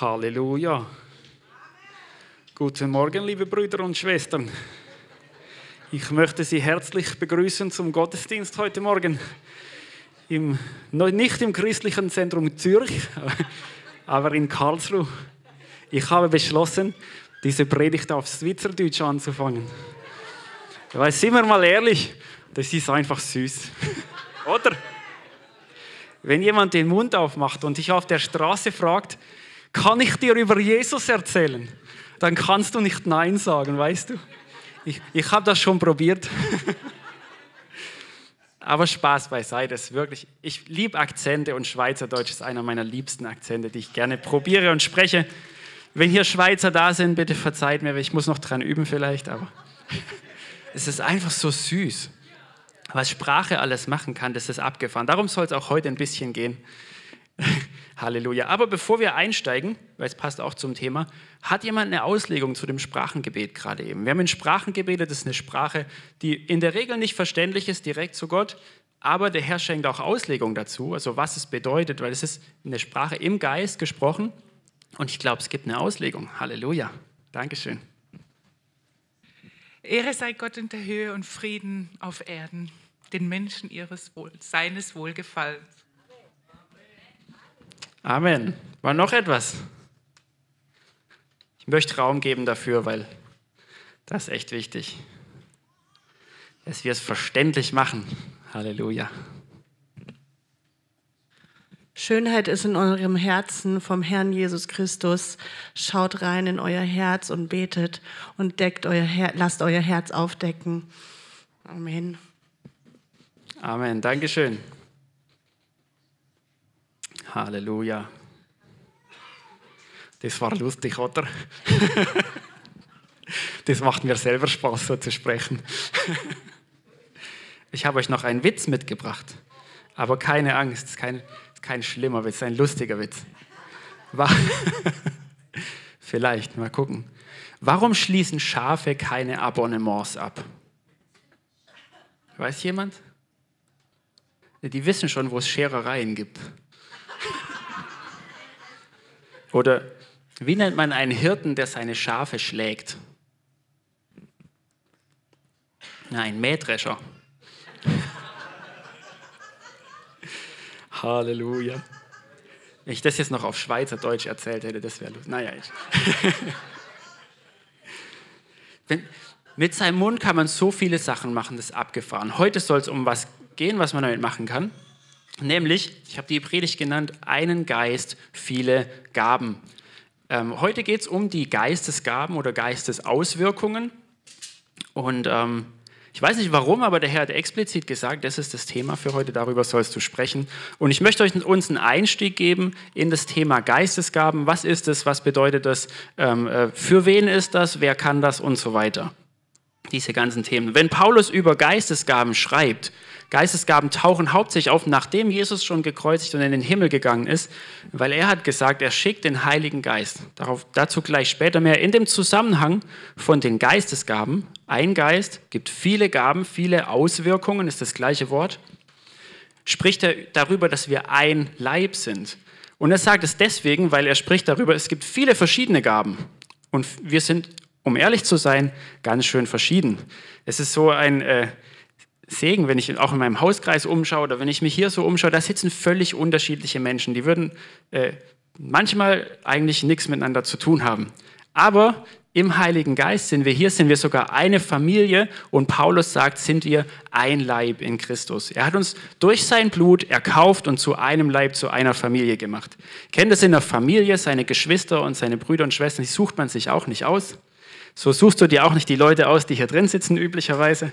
Halleluja. Guten Morgen, liebe Brüder und Schwestern. Ich möchte Sie herzlich begrüßen zum Gottesdienst heute Morgen. Im, nicht im christlichen Zentrum Zürich, aber in Karlsruhe. Ich habe beschlossen, diese Predigt auf Schweizerdeutsch anzufangen. Weil, sind wir mal ehrlich, das ist einfach süß. Oder? Wenn jemand den Mund aufmacht und dich auf der Straße fragt, kann ich dir über Jesus erzählen? Dann kannst du nicht Nein sagen, weißt du? Ich, ich habe das schon probiert. Aber Spaß beiseite, ist wirklich. Ich liebe Akzente und Schweizerdeutsch ist einer meiner liebsten Akzente, die ich gerne probiere und spreche. Wenn hier Schweizer da sind, bitte verzeiht mir, ich muss noch dran üben vielleicht, aber es ist einfach so süß. Was Sprache alles machen kann, das ist abgefahren. Darum soll es auch heute ein bisschen gehen. Halleluja. Aber bevor wir einsteigen, weil es passt auch zum Thema, hat jemand eine Auslegung zu dem Sprachengebet gerade eben? Wir haben ein Sprachengebet, das ist eine Sprache, die in der Regel nicht verständlich ist direkt zu Gott, aber der Herr schenkt auch Auslegung dazu, also was es bedeutet, weil es ist eine Sprache im Geist gesprochen und ich glaube, es gibt eine Auslegung. Halleluja. Dankeschön. Ehre sei Gott in der Höhe und Frieden auf Erden, den Menschen ihres Wohl, seines Wohlgefallens Amen. War noch etwas? Ich möchte Raum geben dafür, weil das ist echt wichtig, dass wir es verständlich machen. Halleluja. Schönheit ist in eurem Herzen vom Herrn Jesus Christus. Schaut rein in euer Herz und betet und deckt euer Her lasst euer Herz aufdecken. Amen. Amen. Dankeschön. Halleluja. Das war lustig, oder? das macht mir selber Spaß, so zu sprechen. ich habe euch noch einen Witz mitgebracht. Aber keine Angst, es ist kein, kein schlimmer Witz, ein lustiger Witz. Vielleicht, mal gucken. Warum schließen Schafe keine Abonnements ab? Weiß jemand? Die wissen schon, wo es Scherereien gibt. Oder wie nennt man einen Hirten, der seine Schafe schlägt? Nein, Mähdrescher. Halleluja. Wenn ich das jetzt noch auf Schweizerdeutsch erzählt hätte, das wäre lustig. Naja, ich. Wenn, mit seinem Mund kann man so viele Sachen machen, das ist abgefahren. Heute soll es um was gehen, was man damit machen kann. Nämlich, ich habe die Predigt genannt, einen Geist, viele Gaben. Ähm, heute geht es um die Geistesgaben oder Geistesauswirkungen. Und ähm, ich weiß nicht warum, aber der Herr hat explizit gesagt, das ist das Thema für heute, darüber sollst du sprechen. Und ich möchte euch uns einen Einstieg geben in das Thema Geistesgaben. Was ist es, was bedeutet das, ähm, äh, für wen ist das, wer kann das und so weiter. Diese ganzen Themen. Wenn Paulus über Geistesgaben schreibt, Geistesgaben tauchen hauptsächlich auf, nachdem Jesus schon gekreuzigt und in den Himmel gegangen ist, weil er hat gesagt, er schickt den Heiligen Geist. Darauf, dazu gleich später mehr. In dem Zusammenhang von den Geistesgaben, ein Geist gibt viele Gaben, viele Auswirkungen, ist das gleiche Wort, spricht er darüber, dass wir ein Leib sind. Und er sagt es deswegen, weil er spricht darüber, es gibt viele verschiedene Gaben. Und wir sind, um ehrlich zu sein, ganz schön verschieden. Es ist so ein... Äh, Segen, wenn ich auch in meinem Hauskreis umschaue oder wenn ich mich hier so umschaue, da sitzen völlig unterschiedliche Menschen. Die würden äh, manchmal eigentlich nichts miteinander zu tun haben. Aber im Heiligen Geist sind wir hier, sind wir sogar eine Familie und Paulus sagt, sind wir ein Leib in Christus. Er hat uns durch sein Blut erkauft und zu einem Leib, zu einer Familie gemacht. Kennt es in der Familie, seine Geschwister und seine Brüder und Schwestern, die sucht man sich auch nicht aus. So suchst du dir auch nicht die Leute aus, die hier drin sitzen üblicherweise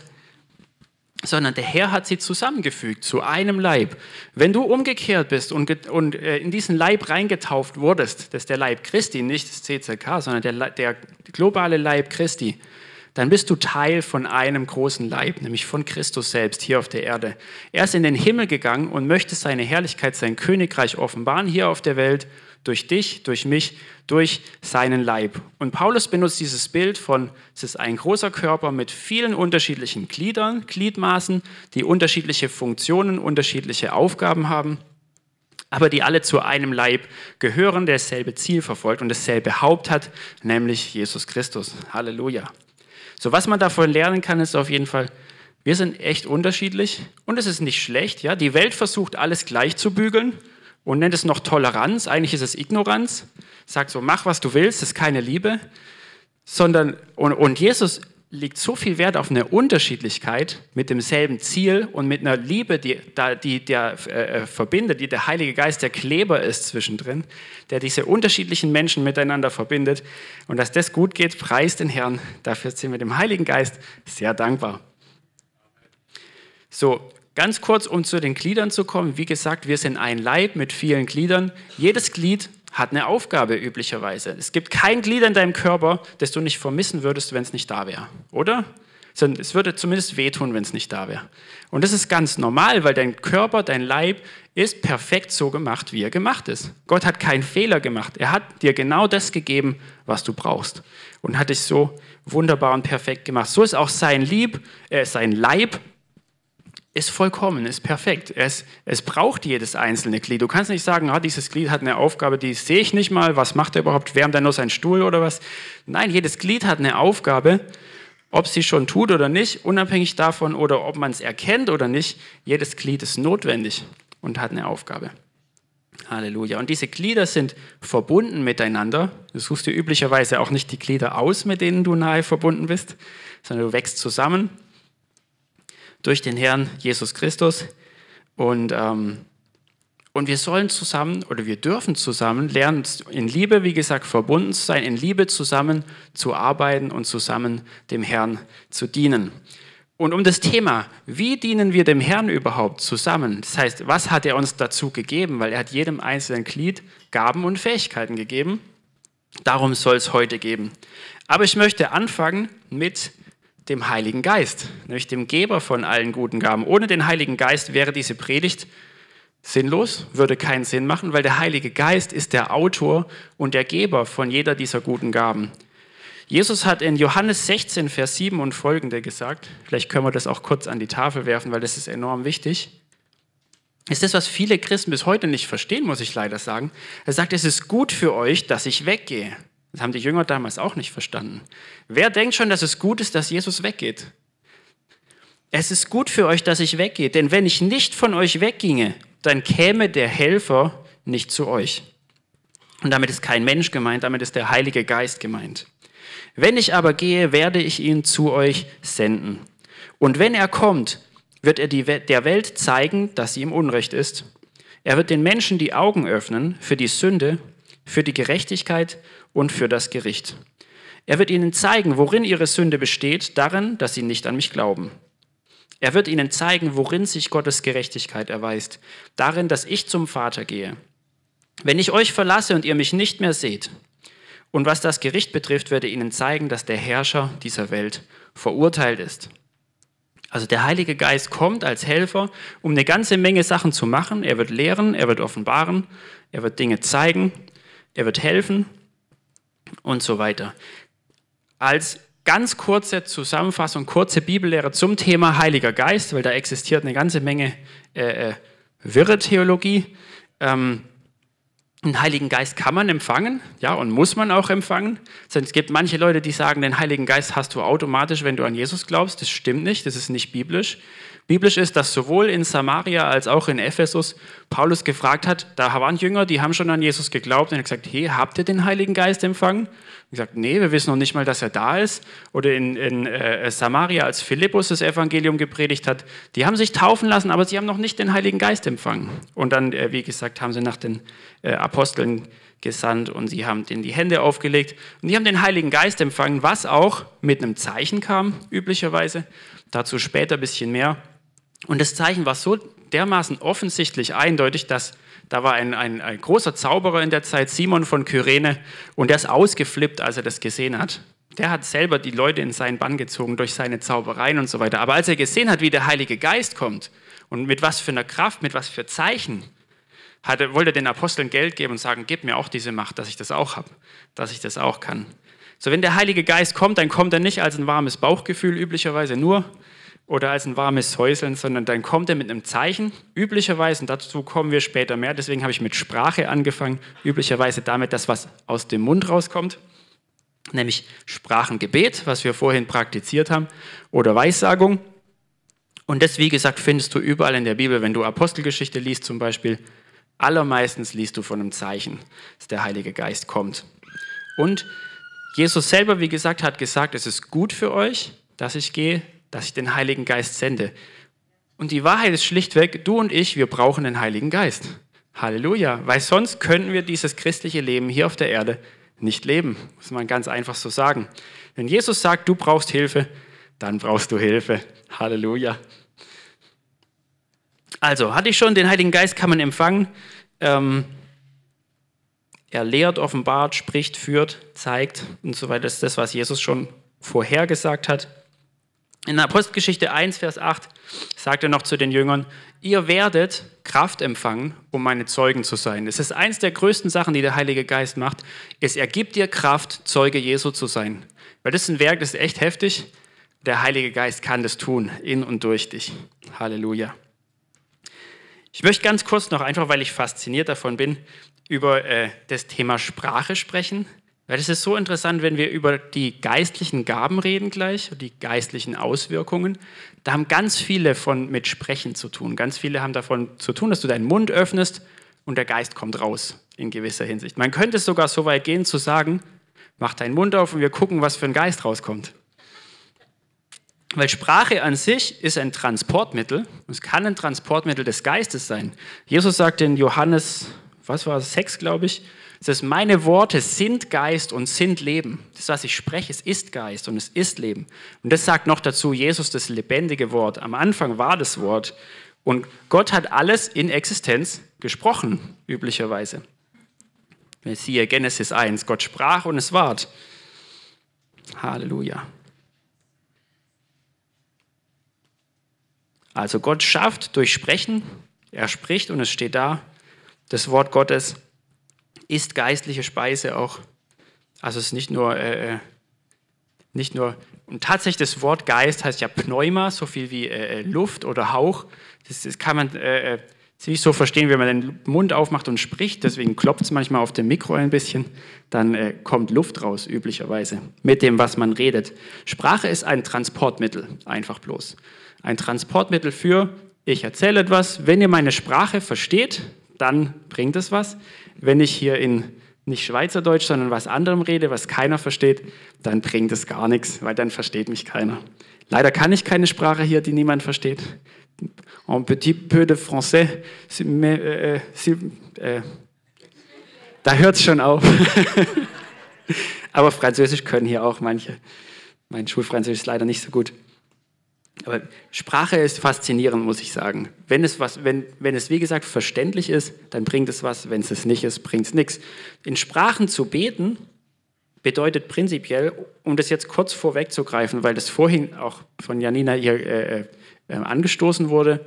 sondern der Herr hat sie zusammengefügt zu einem Leib. Wenn du umgekehrt bist und, und äh, in diesen Leib reingetauft wurdest, das ist der Leib Christi, nicht das CCK, sondern der, der globale Leib Christi, dann bist du Teil von einem großen Leib, nämlich von Christus selbst hier auf der Erde. Er ist in den Himmel gegangen und möchte seine Herrlichkeit, sein Königreich offenbaren hier auf der Welt durch dich, durch mich, durch seinen Leib. Und Paulus benutzt dieses Bild von, es ist ein großer Körper mit vielen unterschiedlichen Gliedern, Gliedmaßen, die unterschiedliche Funktionen, unterschiedliche Aufgaben haben. aber die alle zu einem Leib gehören, der dasselbe Ziel verfolgt und dasselbe Haupt hat, nämlich Jesus Christus. Halleluja. So, was man davon lernen kann, ist auf jeden Fall, wir sind echt unterschiedlich und es ist nicht schlecht. Ja? Die Welt versucht, alles gleich zu bügeln und nennt es noch Toleranz. Eigentlich ist es Ignoranz. Sagt so, mach, was du willst, das ist keine Liebe. Sondern, und, und Jesus legt so viel Wert auf eine Unterschiedlichkeit mit demselben Ziel und mit einer Liebe, die, die der äh, verbindet, die der Heilige Geist der Kleber ist zwischendrin, der diese unterschiedlichen Menschen miteinander verbindet. Und dass das gut geht, preist den Herrn. Dafür sind wir dem Heiligen Geist sehr dankbar. So, ganz kurz, um zu den Gliedern zu kommen. Wie gesagt, wir sind ein Leib mit vielen Gliedern. Jedes Glied hat eine Aufgabe üblicherweise. Es gibt kein Glied in deinem Körper, das du nicht vermissen würdest, wenn es nicht da wäre, oder? Es würde zumindest wehtun, wenn es nicht da wäre. Und das ist ganz normal, weil dein Körper, dein Leib ist perfekt so gemacht, wie er gemacht ist. Gott hat keinen Fehler gemacht. Er hat dir genau das gegeben, was du brauchst. Und hat dich so wunderbar und perfekt gemacht. So ist auch sein Lieb, äh, sein Leib ist vollkommen, ist perfekt. Es, es braucht jedes einzelne Glied. Du kannst nicht sagen, ah, dieses Glied hat eine Aufgabe, die sehe ich nicht mal, was macht er überhaupt, wärmt er nur seinen Stuhl oder was? Nein, jedes Glied hat eine Aufgabe, ob sie schon tut oder nicht, unabhängig davon oder ob man es erkennt oder nicht, jedes Glied ist notwendig und hat eine Aufgabe. Halleluja. Und diese Glieder sind verbunden miteinander. Du suchst dir üblicherweise auch nicht die Glieder aus, mit denen du nahe verbunden bist, sondern du wächst zusammen durch den Herrn Jesus Christus. Und, ähm, und wir sollen zusammen oder wir dürfen zusammen lernen, in Liebe, wie gesagt, verbunden zu sein, in Liebe zusammen zu arbeiten und zusammen dem Herrn zu dienen. Und um das Thema, wie dienen wir dem Herrn überhaupt zusammen? Das heißt, was hat er uns dazu gegeben? Weil er hat jedem einzelnen Glied Gaben und Fähigkeiten gegeben. Darum soll es heute geben. Aber ich möchte anfangen mit dem Heiligen Geist, nämlich dem Geber von allen guten Gaben. Ohne den Heiligen Geist wäre diese Predigt sinnlos, würde keinen Sinn machen, weil der Heilige Geist ist der Autor und der Geber von jeder dieser guten Gaben. Jesus hat in Johannes 16, Vers 7 und folgende gesagt, vielleicht können wir das auch kurz an die Tafel werfen, weil das ist enorm wichtig. Ist das, was viele Christen bis heute nicht verstehen, muss ich leider sagen. Er sagt, es ist gut für euch, dass ich weggehe. Das haben die Jünger damals auch nicht verstanden. Wer denkt schon, dass es gut ist, dass Jesus weggeht? Es ist gut für euch, dass ich weggehe, denn wenn ich nicht von euch wegginge, dann käme der Helfer nicht zu euch. Und damit ist kein Mensch gemeint, damit ist der Heilige Geist gemeint. Wenn ich aber gehe, werde ich ihn zu euch senden. Und wenn er kommt, wird er der Welt zeigen, dass sie im Unrecht ist. Er wird den Menschen die Augen öffnen für die Sünde, für die Gerechtigkeit und für das Gericht. Er wird ihnen zeigen, worin ihre Sünde besteht, darin, dass sie nicht an mich glauben. Er wird ihnen zeigen, worin sich Gottes Gerechtigkeit erweist, darin, dass ich zum Vater gehe. Wenn ich euch verlasse und ihr mich nicht mehr seht, und was das Gericht betrifft, werde ihnen zeigen, dass der Herrscher dieser Welt verurteilt ist. Also der Heilige Geist kommt als Helfer, um eine ganze Menge Sachen zu machen. Er wird lehren, er wird offenbaren, er wird Dinge zeigen, er wird helfen und so weiter. Als ganz kurze Zusammenfassung, kurze Bibellehre zum Thema Heiliger Geist, weil da existiert eine ganze Menge äh, äh wirre Theologie. Ähm, den Heiligen Geist kann man empfangen, ja, und muss man auch empfangen. Es gibt manche Leute, die sagen, den Heiligen Geist hast du automatisch, wenn du an Jesus glaubst. Das stimmt nicht, das ist nicht biblisch. Biblisch ist, dass sowohl in Samaria als auch in Ephesus Paulus gefragt hat, da waren Jünger, die haben schon an Jesus geglaubt und er hat gesagt, hey, habt ihr den Heiligen Geist empfangen? Und gesagt, nee, wir wissen noch nicht mal, dass er da ist. Oder in, in äh, Samaria, als Philippus das Evangelium gepredigt hat, die haben sich taufen lassen, aber sie haben noch nicht den Heiligen Geist empfangen. Und dann, äh, wie gesagt, haben sie nach den äh, Aposteln gesandt und sie haben denen die Hände aufgelegt und die haben den Heiligen Geist empfangen, was auch mit einem Zeichen kam, üblicherweise. Dazu später ein bisschen mehr. Und das Zeichen war so dermaßen offensichtlich eindeutig, dass da war ein, ein, ein großer Zauberer in der Zeit, Simon von Kyrene, und der ist ausgeflippt, als er das gesehen hat. Der hat selber die Leute in seinen Bann gezogen durch seine Zaubereien und so weiter. Aber als er gesehen hat, wie der Heilige Geist kommt und mit was für einer Kraft, mit was für Zeichen, hatte, wollte er den Aposteln Geld geben und sagen, gib mir auch diese Macht, dass ich das auch habe, dass ich das auch kann. So, wenn der Heilige Geist kommt, dann kommt er nicht als ein warmes Bauchgefühl üblicherweise nur, oder als ein warmes Säuseln, sondern dann kommt er mit einem Zeichen, üblicherweise, und dazu kommen wir später mehr, deswegen habe ich mit Sprache angefangen, üblicherweise damit, dass was aus dem Mund rauskommt, nämlich Sprachengebet, was wir vorhin praktiziert haben, oder Weissagung. Und das, wie gesagt, findest du überall in der Bibel, wenn du Apostelgeschichte liest zum Beispiel, allermeistens liest du von einem Zeichen, dass der Heilige Geist kommt. Und Jesus selber, wie gesagt, hat gesagt, es ist gut für euch, dass ich gehe, dass ich den Heiligen Geist sende. Und die Wahrheit ist schlichtweg, du und ich, wir brauchen den Heiligen Geist. Halleluja, weil sonst könnten wir dieses christliche Leben hier auf der Erde nicht leben, muss man ganz einfach so sagen. Wenn Jesus sagt, du brauchst Hilfe, dann brauchst du Hilfe. Halleluja. Also, hatte ich schon, den Heiligen Geist kann man empfangen. Ähm, er lehrt, offenbart, spricht, führt, zeigt und so weiter. Das ist das, was Jesus schon vorhergesagt hat. In Apostelgeschichte 1, Vers 8 sagt er noch zu den Jüngern, ihr werdet Kraft empfangen, um meine Zeugen zu sein. Es ist eins der größten Sachen, die der Heilige Geist macht, ist, er gibt dir Kraft, Zeuge Jesu zu sein. Weil das ist ein Werk, das ist echt heftig. Der Heilige Geist kann das tun, in und durch dich. Halleluja. Ich möchte ganz kurz noch, einfach weil ich fasziniert davon bin, über äh, das Thema Sprache sprechen. Weil es ist so interessant, wenn wir über die geistlichen Gaben reden gleich, die geistlichen Auswirkungen. Da haben ganz viele von mit Sprechen zu tun. Ganz viele haben davon zu tun, dass du deinen Mund öffnest und der Geist kommt raus in gewisser Hinsicht. Man könnte es sogar so weit gehen zu sagen, mach deinen Mund auf und wir gucken, was für ein Geist rauskommt. Weil Sprache an sich ist ein Transportmittel. Es kann ein Transportmittel des Geistes sein. Jesus sagt in Johannes, was war es, 6, glaube ich, das meine Worte sind Geist und sind Leben. Das, was ich spreche, es ist Geist und es ist Leben. Und das sagt noch dazu Jesus, das lebendige Wort. Am Anfang war das Wort. Und Gott hat alles in Existenz gesprochen, üblicherweise. Siehe Genesis 1, Gott sprach und es ward. Halleluja. Also Gott schafft durch Sprechen, er spricht und es steht da, das Wort Gottes ist geistliche Speise auch. Also es ist nicht nur, äh, äh, nicht nur, und tatsächlich das Wort Geist heißt ja Pneuma, so viel wie äh, äh, Luft oder Hauch. Das, das kann man äh, äh, ziemlich so verstehen, wenn man den Mund aufmacht und spricht. Deswegen klopft es manchmal auf dem Mikro ein bisschen. Dann äh, kommt Luft raus, üblicherweise, mit dem, was man redet. Sprache ist ein Transportmittel, einfach bloß. Ein Transportmittel für, ich erzähle etwas. Wenn ihr meine Sprache versteht, dann bringt es was. Wenn ich hier in nicht Schweizerdeutsch, sondern was anderem rede, was keiner versteht, dann bringt es gar nichts, weil dann versteht mich keiner. Leider kann ich keine Sprache hier, die niemand versteht. Un petit peu de français, mais, äh, äh, da hört es schon auf. Aber Französisch können hier auch manche. Mein Schulfranzösisch ist leider nicht so gut. Aber Sprache ist faszinierend, muss ich sagen. Wenn es, was, wenn, wenn es, wie gesagt, verständlich ist, dann bringt es was. Wenn es es nicht ist, bringt es nichts. In Sprachen zu beten bedeutet prinzipiell, um das jetzt kurz vorwegzugreifen, weil das vorhin auch von Janina hier äh, äh, angestoßen wurde,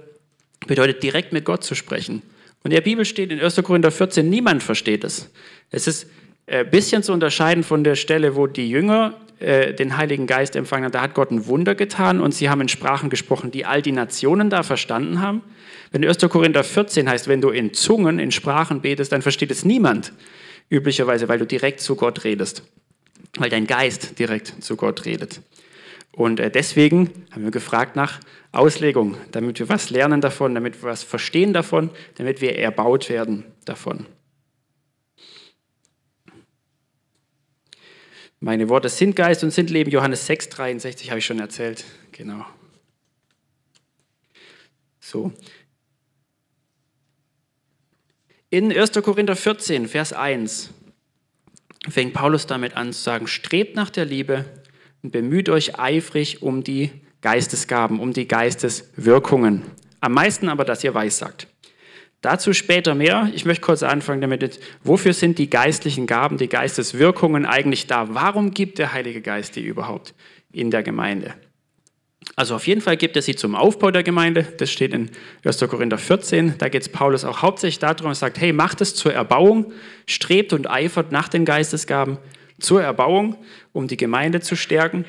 bedeutet direkt mit Gott zu sprechen. Und in der Bibel steht in 1. Korinther 14, niemand versteht es. Es ist äh, bisschen zu unterscheiden von der Stelle, wo die Jünger äh, den Heiligen Geist empfangen haben, da hat Gott ein Wunder getan und sie haben in Sprachen gesprochen, die all die Nationen da verstanden haben. Wenn 1. Korinther 14 heißt, wenn du in Zungen, in Sprachen betest, dann versteht es niemand, üblicherweise, weil du direkt zu Gott redest, weil dein Geist direkt zu Gott redet. Und äh, deswegen haben wir gefragt nach Auslegung, damit wir was lernen davon, damit wir was verstehen davon, damit wir erbaut werden davon. Meine Worte sind Geist und sind Leben. Johannes 6, 63 habe ich schon erzählt. Genau. So. In 1. Korinther 14, Vers 1 fängt Paulus damit an zu sagen, strebt nach der Liebe und bemüht euch eifrig um die Geistesgaben, um die Geisteswirkungen. Am meisten aber, dass ihr weissagt. Dazu später mehr. Ich möchte kurz anfangen damit, wofür sind die geistlichen Gaben, die Geisteswirkungen eigentlich da? Warum gibt der Heilige Geist die überhaupt in der Gemeinde? Also auf jeden Fall gibt er sie zum Aufbau der Gemeinde. Das steht in 1. Korinther 14. Da geht es Paulus auch hauptsächlich darum, er sagt, hey, macht es zur Erbauung, strebt und eifert nach den Geistesgaben zur Erbauung, um die Gemeinde zu stärken.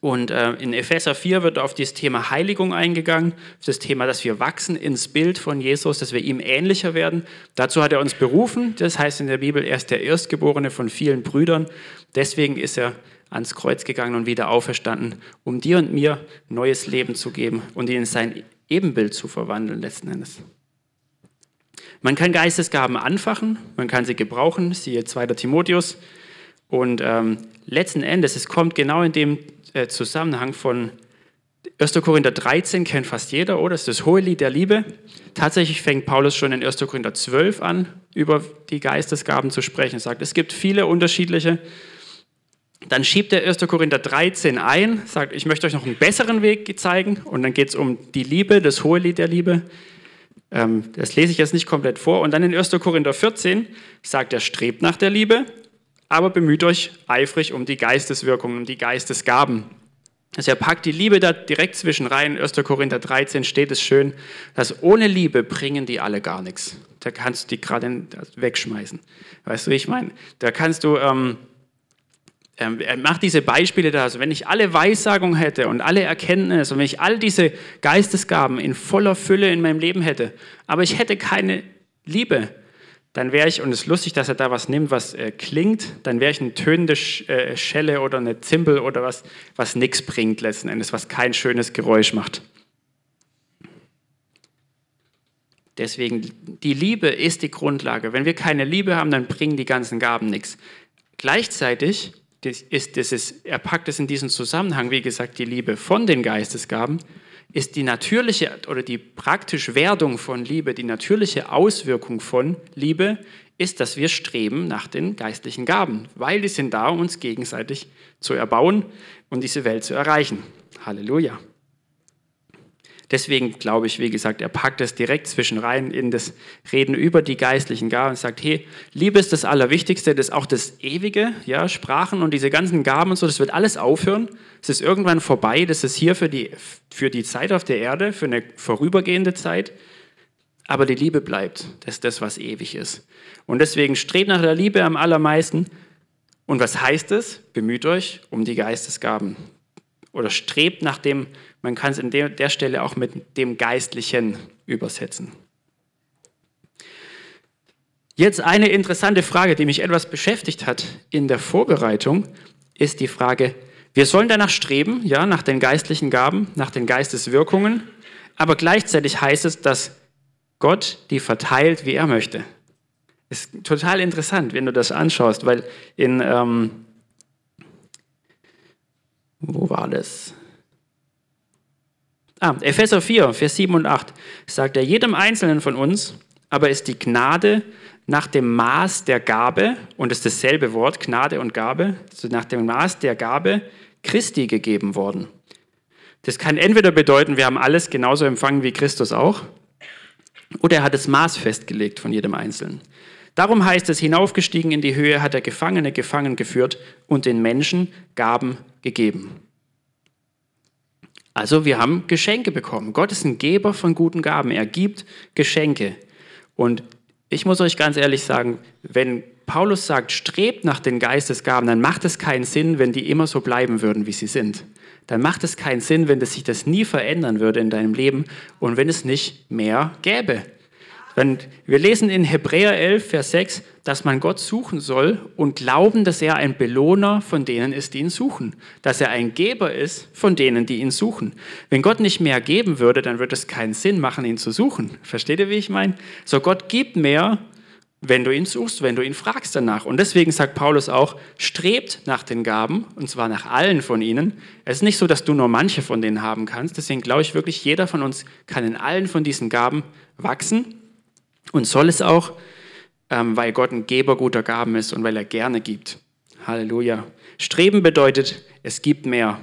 Und äh, in Epheser 4 wird auf das Thema Heiligung eingegangen, auf das Thema, dass wir wachsen ins Bild von Jesus, dass wir ihm ähnlicher werden. Dazu hat er uns berufen. Das heißt in der Bibel, er ist der Erstgeborene von vielen Brüdern. Deswegen ist er ans Kreuz gegangen und wieder auferstanden, um dir und mir neues Leben zu geben und ihn in sein Ebenbild zu verwandeln letzten Endes. Man kann Geistesgaben anfachen, man kann sie gebrauchen, siehe 2. Timotheus. Und ähm, letzten Endes, es kommt genau in dem äh, Zusammenhang von 1. Korinther 13, kennt fast jeder, oder? Das ist das hohe Lied der Liebe. Tatsächlich fängt Paulus schon in 1. Korinther 12 an, über die Geistesgaben zu sprechen. Er sagt, es gibt viele unterschiedliche. Dann schiebt er 1. Korinther 13 ein, sagt, ich möchte euch noch einen besseren Weg zeigen. Und dann geht es um die Liebe, das hohe Lied der Liebe. Ähm, das lese ich jetzt nicht komplett vor. Und dann in 1. Korinther 14 sagt er, strebt nach der Liebe, aber bemüht euch eifrig um die Geisteswirkungen, um die Geistesgaben. Also er packt die Liebe da direkt zwischen rein. 1. Korinther 13 steht es schön, dass ohne Liebe bringen die alle gar nichts. Da kannst du die gerade wegschmeißen. Weißt du, wie ich meine? Da kannst du... Ähm, ähm, er macht diese Beispiele da, also wenn ich alle Weissagung hätte und alle Erkenntnis und wenn ich all diese Geistesgaben in voller Fülle in meinem Leben hätte, aber ich hätte keine Liebe, dann wäre ich, und es ist lustig, dass er da was nimmt, was äh, klingt, dann wäre ich eine tönende Sch äh, Schelle oder eine Zimbel oder was, was nichts bringt letzten Endes, was kein schönes Geräusch macht. Deswegen, die Liebe ist die Grundlage. Wenn wir keine Liebe haben, dann bringen die ganzen Gaben nichts. Gleichzeitig ist, das ist, er packt es in diesen Zusammenhang, wie gesagt, die Liebe von den Geistesgaben, ist die natürliche oder die praktische Werdung von Liebe, die natürliche Auswirkung von Liebe, ist, dass wir streben nach den geistlichen Gaben, weil die sind da, um uns gegenseitig zu erbauen und diese Welt zu erreichen. Halleluja. Deswegen glaube ich, wie gesagt, er packt es direkt zwischen rein in das Reden über die geistlichen Gaben und sagt, hey, Liebe ist das Allerwichtigste, das ist auch das Ewige, ja, Sprachen und diese ganzen Gaben und so, das wird alles aufhören. Es ist irgendwann vorbei, das ist hier für die, für die Zeit auf der Erde, für eine vorübergehende Zeit. Aber die Liebe bleibt, das ist das, was ewig ist. Und deswegen strebt nach der Liebe am allermeisten. Und was heißt es? Bemüht euch um die Geistesgaben. Oder strebt nach dem man kann es an der, Stelle auch mit dem Geistlichen übersetzen. Jetzt eine interessante Frage, die mich etwas beschäftigt hat in der Vorbereitung, ist die Frage, wir sollen danach streben, ja, nach den geistlichen Gaben, nach den Geisteswirkungen, aber gleichzeitig heißt es, dass Gott die verteilt, wie er möchte. Ist total interessant, wenn du das anschaust, weil in, ähm, wo war das? Ah, Epheser 4, Vers 7 und 8 sagt er, jedem Einzelnen von uns aber ist die Gnade nach dem Maß der Gabe, und es ist dasselbe Wort, Gnade und Gabe, also nach dem Maß der Gabe Christi gegeben worden. Das kann entweder bedeuten, wir haben alles genauso empfangen wie Christus auch, oder er hat das Maß festgelegt von jedem Einzelnen. Darum heißt es, hinaufgestiegen in die Höhe hat er Gefangene gefangen geführt und den Menschen Gaben gegeben. Also wir haben Geschenke bekommen. Gott ist ein Geber von guten Gaben. Er gibt Geschenke. Und ich muss euch ganz ehrlich sagen, wenn Paulus sagt, strebt nach den Geistesgaben, dann macht es keinen Sinn, wenn die immer so bleiben würden, wie sie sind. Dann macht es keinen Sinn, wenn das sich das nie verändern würde in deinem Leben und wenn es nicht mehr gäbe. Wenn wir lesen in Hebräer 11, Vers 6, dass man Gott suchen soll und glauben, dass er ein Belohner von denen ist, die ihn suchen. Dass er ein Geber ist von denen, die ihn suchen. Wenn Gott nicht mehr geben würde, dann würde es keinen Sinn machen, ihn zu suchen. Versteht ihr, wie ich meine? So, Gott gibt mehr, wenn du ihn suchst, wenn du ihn fragst danach. Und deswegen sagt Paulus auch, strebt nach den Gaben, und zwar nach allen von ihnen. Es ist nicht so, dass du nur manche von denen haben kannst. Deswegen glaube ich wirklich, jeder von uns kann in allen von diesen Gaben wachsen und soll es auch, ähm, weil Gott ein Geber guter Gaben ist und weil er gerne gibt. Halleluja. Streben bedeutet, es gibt mehr.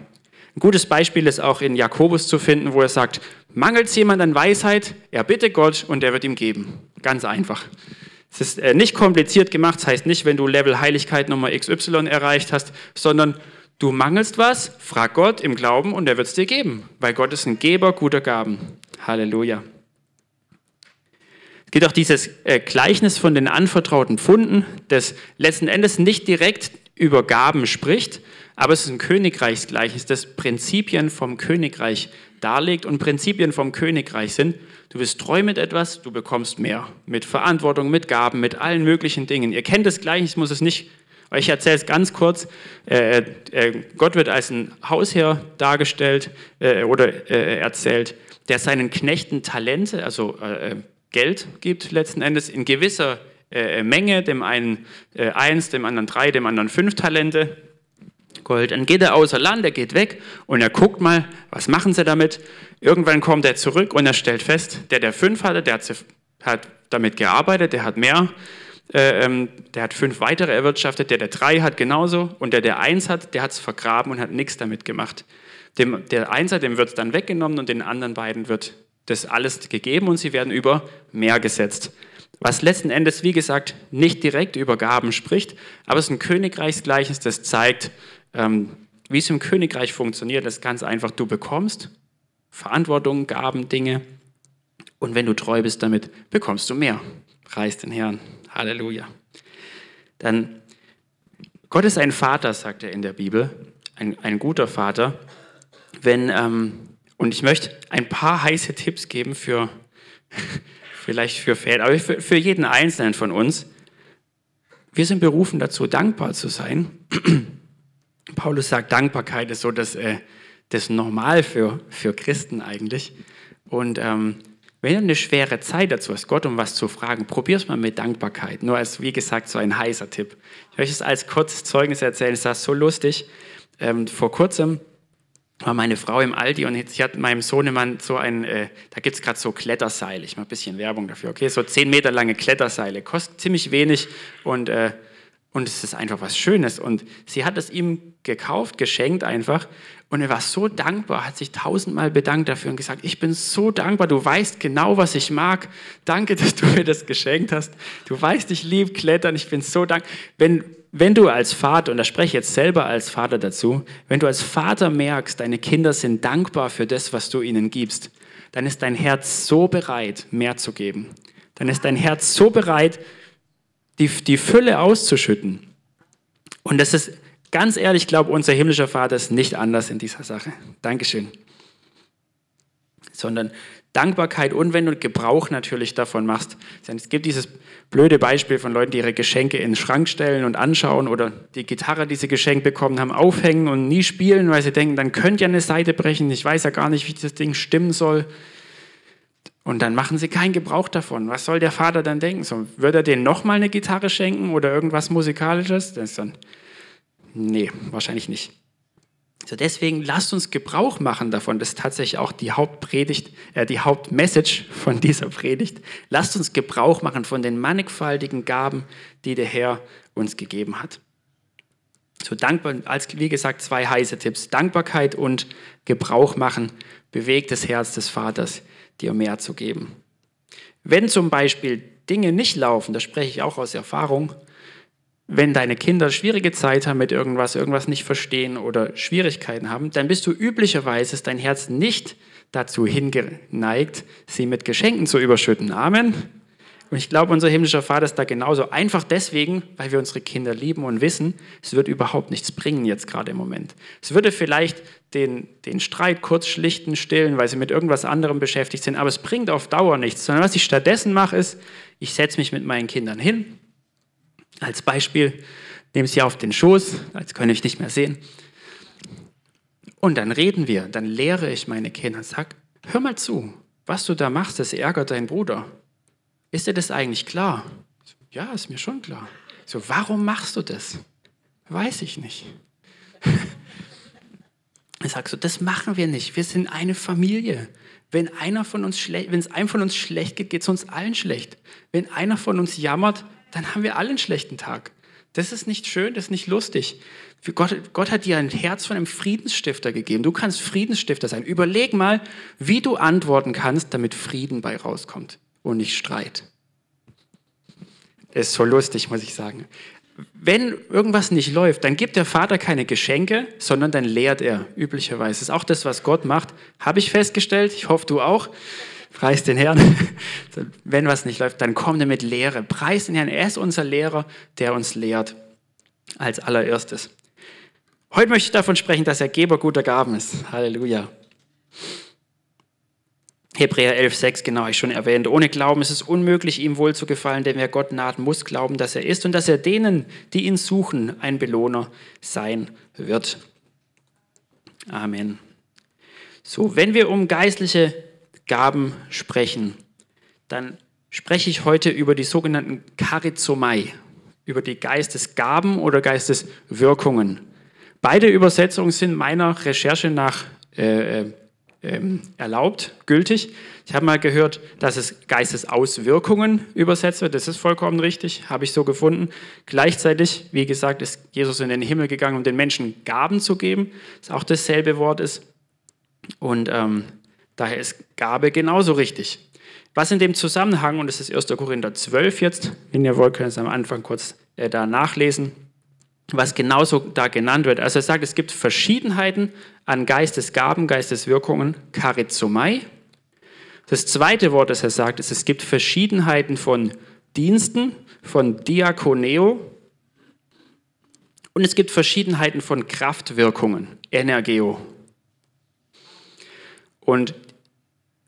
Ein gutes Beispiel ist auch in Jakobus zu finden, wo er sagt, mangelt es jemand an Weisheit, er bitte Gott und er wird ihm geben. Ganz einfach. Es ist äh, nicht kompliziert gemacht, das heißt nicht, wenn du Level Heiligkeit Nummer XY erreicht hast, sondern du mangelst was, frag Gott im Glauben und er wird es dir geben, weil Gott ist ein Geber guter Gaben. Halleluja. Gibt auch dieses äh, Gleichnis von den anvertrauten Pfunden, das letzten Endes nicht direkt über Gaben spricht, aber es ist ein Königreichsgleichnis, das Prinzipien vom Königreich darlegt. Und Prinzipien vom Königreich sind, du bist treu mit etwas, du bekommst mehr. Mit Verantwortung, mit Gaben, mit allen möglichen Dingen. Ihr kennt das Gleichnis, muss es nicht ich erzähle es ganz kurz. Äh, äh, Gott wird als ein Hausherr dargestellt oder äh, erzählt, der seinen Knechten Talente, also Geld gibt letzten Endes in gewisser äh, Menge, dem einen eins, dem anderen drei, dem anderen fünf Talente. Gold. Dann geht er außer Land, er geht weg und er guckt mal, was machen sie damit. Irgendwann kommt er zurück und er stellt fest, der, der fünf hatte, der hat, hat damit gearbeitet, der hat mehr äh, ähm, der hat fünf weitere erwirtschaftet, der, der drei hat genauso und der, der eins hat, der hat es vergraben und hat nichts damit gemacht. Dem, der Einser, dem wird es dann weggenommen und den anderen beiden wird das alles gegeben und sie werden über mehr gesetzt. Was letzten Endes, wie gesagt, nicht direkt über Gaben spricht, aber es ist ein Königreichsgleichnis, das zeigt, ähm, wie es im Königreich funktioniert. Das ist ganz einfach, du bekommst Verantwortung, Gaben, Dinge und wenn du treu bist damit, bekommst du mehr. Preis den Herrn. Halleluja. Dann, Gott ist ein Vater, sagt er in der Bibel, ein, ein guter Vater. Wenn, ähm, und ich möchte ein paar heiße Tipps geben für, vielleicht für Väter, aber für, für jeden Einzelnen von uns. Wir sind berufen dazu, dankbar zu sein. Paulus sagt, Dankbarkeit ist so das, äh, das Normal für, für Christen eigentlich. Und ähm, wenn du eine schwere Zeit dazu hast, Gott um was zu fragen, probier es mal mit Dankbarkeit. Nur als, wie gesagt, so ein heißer Tipp. Ich möchte es als kurzes Zeugnis erzählen. Es war so lustig. Ähm, vor kurzem war meine Frau im Aldi und sie hat meinem Sohnemann so ein, äh, da gibt es gerade so Kletterseile. Ich mache ein bisschen Werbung dafür, okay? So zehn Meter lange Kletterseile. Kostet ziemlich wenig und äh, und es ist einfach was Schönes. Und sie hat es ihm gekauft, geschenkt einfach. Und er war so dankbar, hat sich tausendmal bedankt dafür und gesagt, ich bin so dankbar, du weißt genau, was ich mag. Danke, dass du mir das geschenkt hast. Du weißt, ich liebe Klettern, ich bin so dankbar. Wenn, wenn du als Vater, und da spreche ich jetzt selber als Vater dazu, wenn du als Vater merkst, deine Kinder sind dankbar für das, was du ihnen gibst, dann ist dein Herz so bereit, mehr zu geben. Dann ist dein Herz so bereit, die, die Fülle auszuschütten. Und das ist ganz ehrlich, ich glaube, unser himmlischer Vater ist nicht anders in dieser Sache. Dankeschön. Sondern Dankbarkeit und wenn du Gebrauch natürlich davon machst. Es gibt dieses blöde Beispiel von Leuten, die ihre Geschenke in den Schrank stellen und anschauen oder die Gitarre, die sie geschenkt bekommen haben, aufhängen und nie spielen, weil sie denken, dann könnte ja eine Seite brechen. Ich weiß ja gar nicht, wie das Ding stimmen soll. Und dann machen sie keinen Gebrauch davon. Was soll der Vater dann denken? So, wird er denen nochmal eine Gitarre schenken oder irgendwas Musikalisches? Das ist dann, nee, wahrscheinlich nicht. So deswegen lasst uns Gebrauch machen davon. Das ist tatsächlich auch die Hauptpredigt, äh, die Hauptmessage von dieser Predigt. Lasst uns Gebrauch machen von den mannigfaltigen Gaben, die der Herr uns gegeben hat. So dankbar, als wie gesagt, zwei heiße Tipps. Dankbarkeit und Gebrauch machen bewegt das Herz des Vaters dir mehr zu geben. Wenn zum Beispiel Dinge nicht laufen, das spreche ich auch aus Erfahrung, wenn deine Kinder schwierige Zeit haben mit irgendwas, irgendwas nicht verstehen oder Schwierigkeiten haben, dann bist du üblicherweise, ist dein Herz nicht dazu hingeneigt, sie mit Geschenken zu überschütten. Amen. Und ich glaube, unser himmlischer Vater ist da genauso. Einfach deswegen, weil wir unsere Kinder lieben und wissen, es wird überhaupt nichts bringen jetzt gerade im Moment. Es würde vielleicht den, den Streit kurz schlichten, stillen, weil sie mit irgendwas anderem beschäftigt sind, aber es bringt auf Dauer nichts. Sondern was ich stattdessen mache, ist, ich setze mich mit meinen Kindern hin. Als Beispiel nehme sie auf den Schoß, als könnte ich nicht mehr sehen. Und dann reden wir, dann lehre ich meine Kinder sage, hör mal zu, was du da machst, das ärgert deinen Bruder. Ist dir das eigentlich klar? Ja, ist mir schon klar. So, warum machst du das? Weiß ich nicht. Ich sage so, das machen wir nicht. Wir sind eine Familie. Wenn einer von uns schlecht, wenn es einem von uns schlecht geht, geht es uns allen schlecht. Wenn einer von uns jammert, dann haben wir alle einen schlechten Tag. Das ist nicht schön, das ist nicht lustig. Gott, Gott hat dir ein Herz von einem Friedensstifter gegeben. Du kannst Friedensstifter sein. Überleg mal, wie du antworten kannst, damit Frieden bei rauskommt und nicht Streit. Ist so lustig, muss ich sagen. Wenn irgendwas nicht läuft, dann gibt der Vater keine Geschenke, sondern dann lehrt er üblicherweise. Das ist auch das, was Gott macht. Habe ich festgestellt, ich hoffe du auch. Preis den Herrn. Wenn was nicht läuft, dann komm mit Lehre. Preis den Herrn. Er ist unser Lehrer, der uns lehrt. Als allererstes. Heute möchte ich davon sprechen, dass er Geber guter Gaben ist. Halleluja. Hebräer 11,6, genau, ich schon erwähnt. Ohne Glauben ist es unmöglich, ihm wohl zu gefallen, denn wer Gott naht, muss glauben, dass er ist und dass er denen, die ihn suchen, ein Belohner sein wird. Amen. So, wenn wir um geistliche Gaben sprechen, dann spreche ich heute über die sogenannten Charizomai, über die Geistesgaben oder Geisteswirkungen. Beide Übersetzungen sind meiner Recherche nach äh, äh ähm, erlaubt, gültig. Ich habe mal gehört, dass es Geistesauswirkungen übersetzt wird. Das ist vollkommen richtig, habe ich so gefunden. Gleichzeitig, wie gesagt, ist Jesus in den Himmel gegangen, um den Menschen Gaben zu geben, das auch dasselbe Wort ist. Und ähm, daher ist Gabe genauso richtig. Was in dem Zusammenhang, und das ist 1. Korinther 12 jetzt, wenn ihr wollt, könnt ihr es am Anfang kurz äh, da nachlesen, was genauso da genannt wird. Also er sagt, es gibt Verschiedenheiten an Geistesgaben, Geisteswirkungen, Charizomai. Das zweite Wort, das er sagt, ist, es gibt Verschiedenheiten von Diensten, von Diakoneo. Und es gibt Verschiedenheiten von Kraftwirkungen, Energeo. Und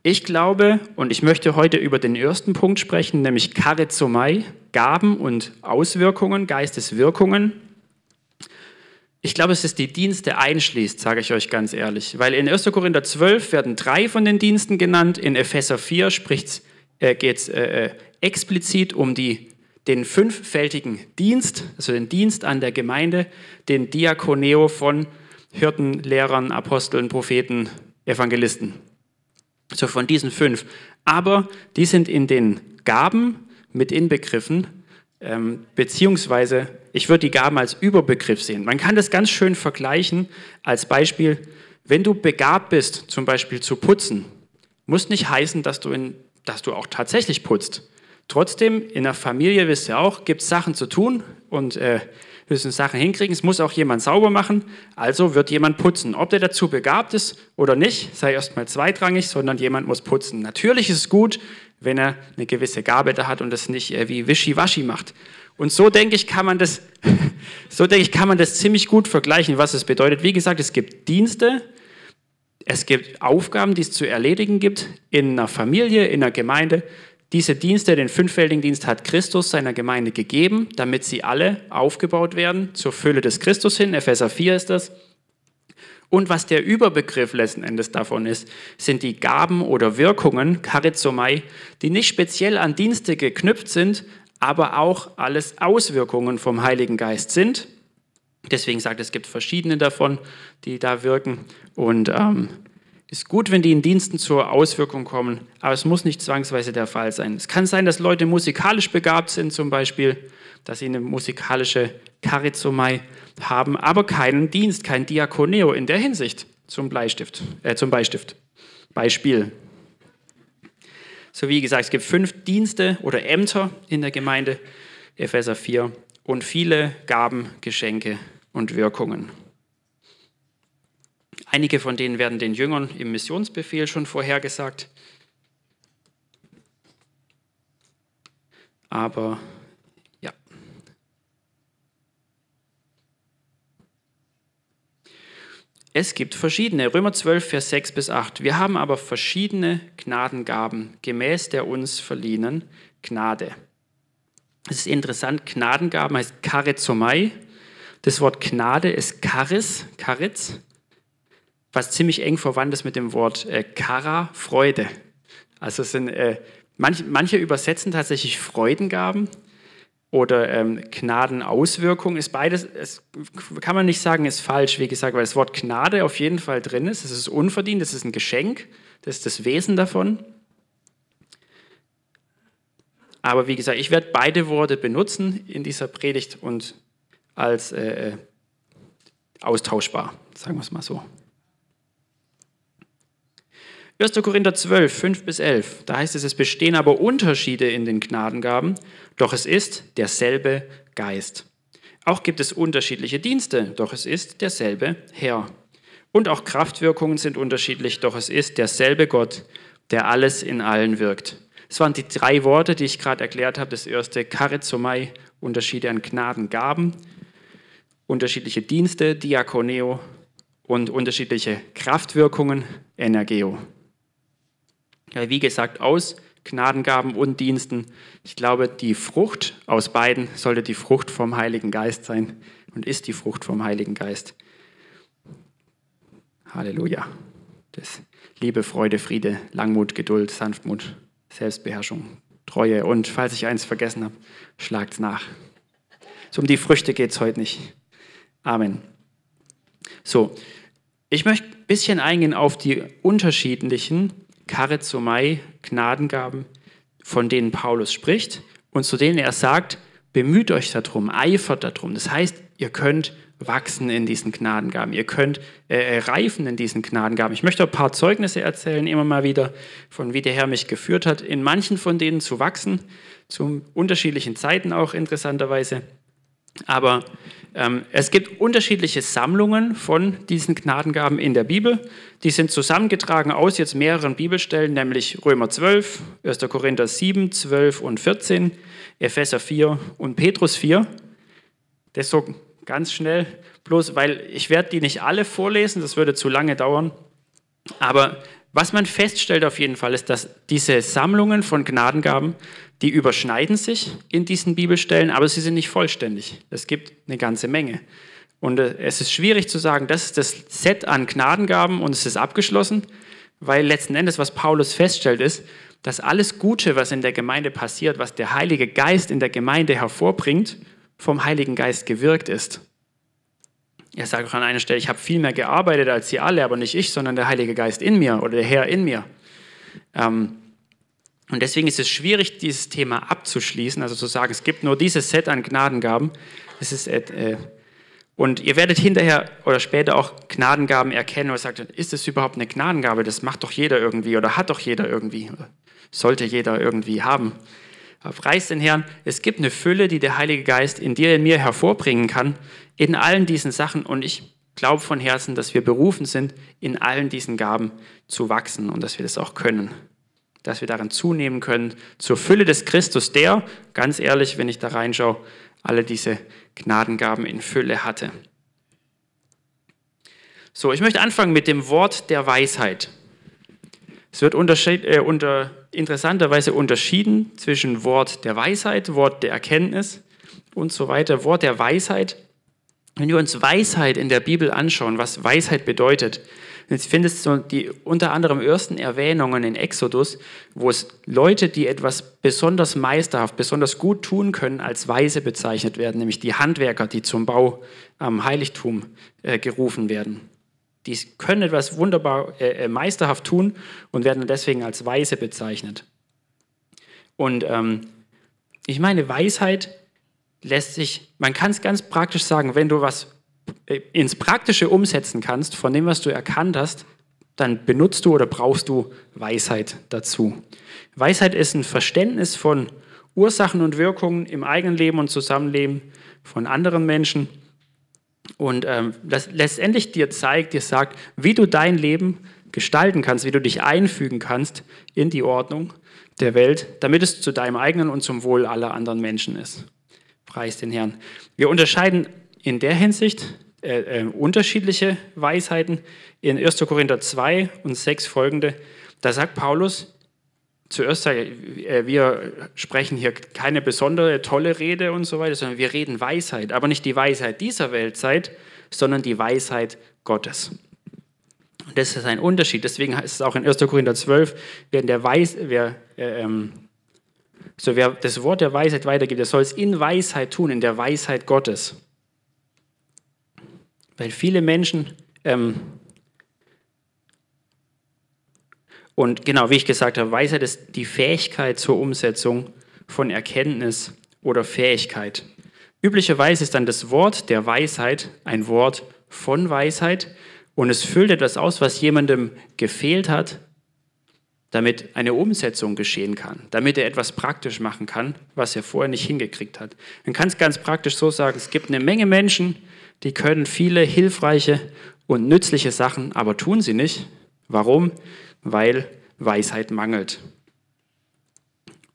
ich glaube, und ich möchte heute über den ersten Punkt sprechen, nämlich Charizomai, Gaben und Auswirkungen, Geisteswirkungen. Ich glaube, es die Dienste einschließt, sage ich euch ganz ehrlich. Weil in 1. Korinther 12 werden drei von den Diensten genannt, in Epheser 4 äh, geht es äh, äh, explizit um die, den fünffältigen Dienst, also den Dienst an der Gemeinde, den Diakoneo von Hirten, Lehrern, Aposteln, Propheten, Evangelisten. So von diesen fünf. Aber die sind in den Gaben mit inbegriffen, ähm, beziehungsweise ich würde die Gaben als Überbegriff sehen. Man kann das ganz schön vergleichen als Beispiel, wenn du begabt bist, zum Beispiel zu putzen, muss nicht heißen, dass du, in, dass du auch tatsächlich putzt. Trotzdem, in der Familie, wisst ihr auch, gibt es Sachen zu tun und äh, müssen Sachen hinkriegen. Es muss auch jemand sauber machen, also wird jemand putzen. Ob der dazu begabt ist oder nicht, sei erstmal zweitrangig, sondern jemand muss putzen. Natürlich ist es gut, wenn er eine gewisse Gabe da hat und das nicht äh, wie Wischiwaschi macht. Und so denke ich, kann man das, so denke ich, kann man das ziemlich gut vergleichen, was es bedeutet. Wie gesagt, es gibt Dienste, es gibt Aufgaben, die es zu erledigen gibt in einer Familie, in einer Gemeinde. Diese Dienste, den fünffältigen Dienst hat Christus seiner Gemeinde gegeben, damit sie alle aufgebaut werden zur Fülle des Christus hin. Epheser 4 ist das. Und was der Überbegriff letzten Endes davon ist, sind die Gaben oder Wirkungen, Charizomai, die nicht speziell an Dienste geknüpft sind, aber auch alles Auswirkungen vom Heiligen Geist sind. Deswegen sagt es, es gibt verschiedene davon, die da wirken. Und ähm, ist gut, wenn die in Diensten zur Auswirkung kommen, aber es muss nicht zwangsweise der Fall sein. Es kann sein, dass Leute musikalisch begabt sind, zum Beispiel, dass sie eine musikalische Charizomai haben, aber keinen Dienst, kein Diakoneo in der Hinsicht zum Bleistift, äh, zum Beistift. Beispiel. So wie gesagt, es gibt fünf Dienste oder Ämter in der Gemeinde, Epheser 4, und viele Gaben, Geschenke und Wirkungen. Einige von denen werden den Jüngern im Missionsbefehl schon vorhergesagt. Aber ja. Es gibt verschiedene. Römer 12, Vers 6 bis 8. Wir haben aber verschiedene Gnadengaben gemäß der uns verliehenen Gnade. Es ist interessant, Gnadengaben heißt Charizomai. Das Wort Gnade ist Charis, Charis was ziemlich eng verwandt ist mit dem Wort äh, Kara, Freude. Also es sind, äh, manch, manche übersetzen tatsächlich Freudengaben oder ähm, Gnadenauswirkung ist beides, es kann man nicht sagen, ist falsch, wie gesagt, weil das Wort Gnade auf jeden Fall drin ist. Es ist unverdient, es ist ein Geschenk, das ist das Wesen davon. Aber wie gesagt, ich werde beide Worte benutzen in dieser Predigt und als äh, äh austauschbar, sagen wir es mal so. 1. Korinther 12, 5 bis 11, da heißt es, es bestehen aber Unterschiede in den Gnadengaben, doch es ist derselbe Geist. Auch gibt es unterschiedliche Dienste, doch es ist derselbe Herr. Und auch Kraftwirkungen sind unterschiedlich, doch es ist derselbe Gott, der alles in allen wirkt. Das waren die drei Worte, die ich gerade erklärt habe. Das erste, Charizomai, Unterschiede an Gnadengaben, unterschiedliche Dienste, Diakoneo und unterschiedliche Kraftwirkungen, Energeo. Ja, wie gesagt, aus Gnadengaben und Diensten. Ich glaube, die Frucht aus beiden sollte die Frucht vom Heiligen Geist sein und ist die Frucht vom Heiligen Geist. Halleluja. Das Liebe, Freude, Friede, Langmut, Geduld, Sanftmut, Selbstbeherrschung, Treue und falls ich eins vergessen habe, schlagt's nach. So um die Früchte geht es heute nicht. Amen. So, ich möchte ein bisschen eingehen auf die unterschiedlichen Charizomai, Gnadengaben, von denen Paulus spricht und zu denen er sagt, bemüht euch darum, eifert darum. Das heißt, ihr könnt wachsen in diesen Gnadengaben. Ihr könnt äh, reifen in diesen Gnadengaben. Ich möchte ein paar Zeugnisse erzählen, immer mal wieder, von wie der Herr mich geführt hat, in manchen von denen zu wachsen, zu unterschiedlichen Zeiten auch interessanterweise. Aber es gibt unterschiedliche Sammlungen von diesen Gnadengaben in der Bibel. Die sind zusammengetragen aus jetzt mehreren Bibelstellen, nämlich Römer 12, 1. Korinther 7, 12 und 14, Epheser 4 und Petrus 4. Das so ganz schnell, bloß weil ich werde die nicht alle vorlesen, das würde zu lange dauern. Aber was man feststellt auf jeden Fall ist, dass diese Sammlungen von Gnadengaben, die überschneiden sich in diesen Bibelstellen, aber sie sind nicht vollständig. Es gibt eine ganze Menge. Und äh, es ist schwierig zu sagen, das ist das Set an Gnadengaben und es ist abgeschlossen, weil letzten Endes, was Paulus feststellt, ist, dass alles Gute, was in der Gemeinde passiert, was der Heilige Geist in der Gemeinde hervorbringt, vom Heiligen Geist gewirkt ist. Er sagt auch an einer Stelle, ich habe viel mehr gearbeitet als sie alle, aber nicht ich, sondern der Heilige Geist in mir oder der Herr in mir. Ähm, und deswegen ist es schwierig, dieses Thema abzuschließen, also zu sagen, es gibt nur dieses Set an Gnadengaben. Es ist, äh, und ihr werdet hinterher oder später auch Gnadengaben erkennen, ihr sagt, ist es überhaupt eine Gnadengabe? Das macht doch jeder irgendwie oder hat doch jeder irgendwie, sollte jeder irgendwie haben. Preis den Herrn, es gibt eine Fülle, die der Heilige Geist in dir, in mir hervorbringen kann, in allen diesen Sachen. Und ich glaube von Herzen, dass wir berufen sind, in allen diesen Gaben zu wachsen und dass wir das auch können. Dass wir darin zunehmen können, zur Fülle des Christus, der, ganz ehrlich, wenn ich da reinschaue, alle diese Gnadengaben in Fülle hatte. So, ich möchte anfangen mit dem Wort der Weisheit. Es wird äh, unter, interessanterweise unterschieden zwischen Wort der Weisheit, Wort der Erkenntnis und so weiter. Wort der Weisheit. Wenn wir uns Weisheit in der Bibel anschauen, was Weisheit bedeutet, jetzt findest du die unter anderem ersten Erwähnungen in Exodus, wo es Leute, die etwas besonders meisterhaft, besonders gut tun können, als Weise bezeichnet werden, nämlich die Handwerker, die zum Bau am Heiligtum äh, gerufen werden. Die können etwas wunderbar äh, äh, meisterhaft tun und werden deswegen als weise bezeichnet. Und ähm, ich meine, Weisheit lässt sich, man kann es ganz praktisch sagen, wenn du was äh, ins Praktische umsetzen kannst von dem, was du erkannt hast, dann benutzt du oder brauchst du Weisheit dazu. Weisheit ist ein Verständnis von Ursachen und Wirkungen im eigenen Leben und Zusammenleben von anderen Menschen und ähm, das letztendlich dir zeigt, dir sagt, wie du dein Leben gestalten kannst, wie du dich einfügen kannst in die Ordnung der Welt, damit es zu deinem eigenen und zum Wohl aller anderen Menschen ist. Preis den Herrn. Wir unterscheiden in der Hinsicht äh, äh, unterschiedliche Weisheiten. In 1. Korinther 2 und 6 folgende, da sagt Paulus, zuerst sage äh, wir sprechen hier keine besondere, tolle Rede und so weiter, sondern wir reden Weisheit, aber nicht die Weisheit dieser Weltzeit, sondern die Weisheit Gottes. Und das ist ein Unterschied. Deswegen heißt es auch in 1. Korinther 12, wer, der Weis, wer, äh, ähm, so wer das Wort der Weisheit weitergibt, der soll es in Weisheit tun, in der Weisheit Gottes. Weil viele Menschen ähm, Und genau, wie ich gesagt habe, Weisheit ist die Fähigkeit zur Umsetzung von Erkenntnis oder Fähigkeit. Üblicherweise ist dann das Wort der Weisheit ein Wort von Weisheit und es füllt etwas aus, was jemandem gefehlt hat, damit eine Umsetzung geschehen kann, damit er etwas praktisch machen kann, was er vorher nicht hingekriegt hat. Man kann es ganz praktisch so sagen, es gibt eine Menge Menschen, die können viele hilfreiche und nützliche Sachen, aber tun sie nicht. Warum? Weil Weisheit mangelt.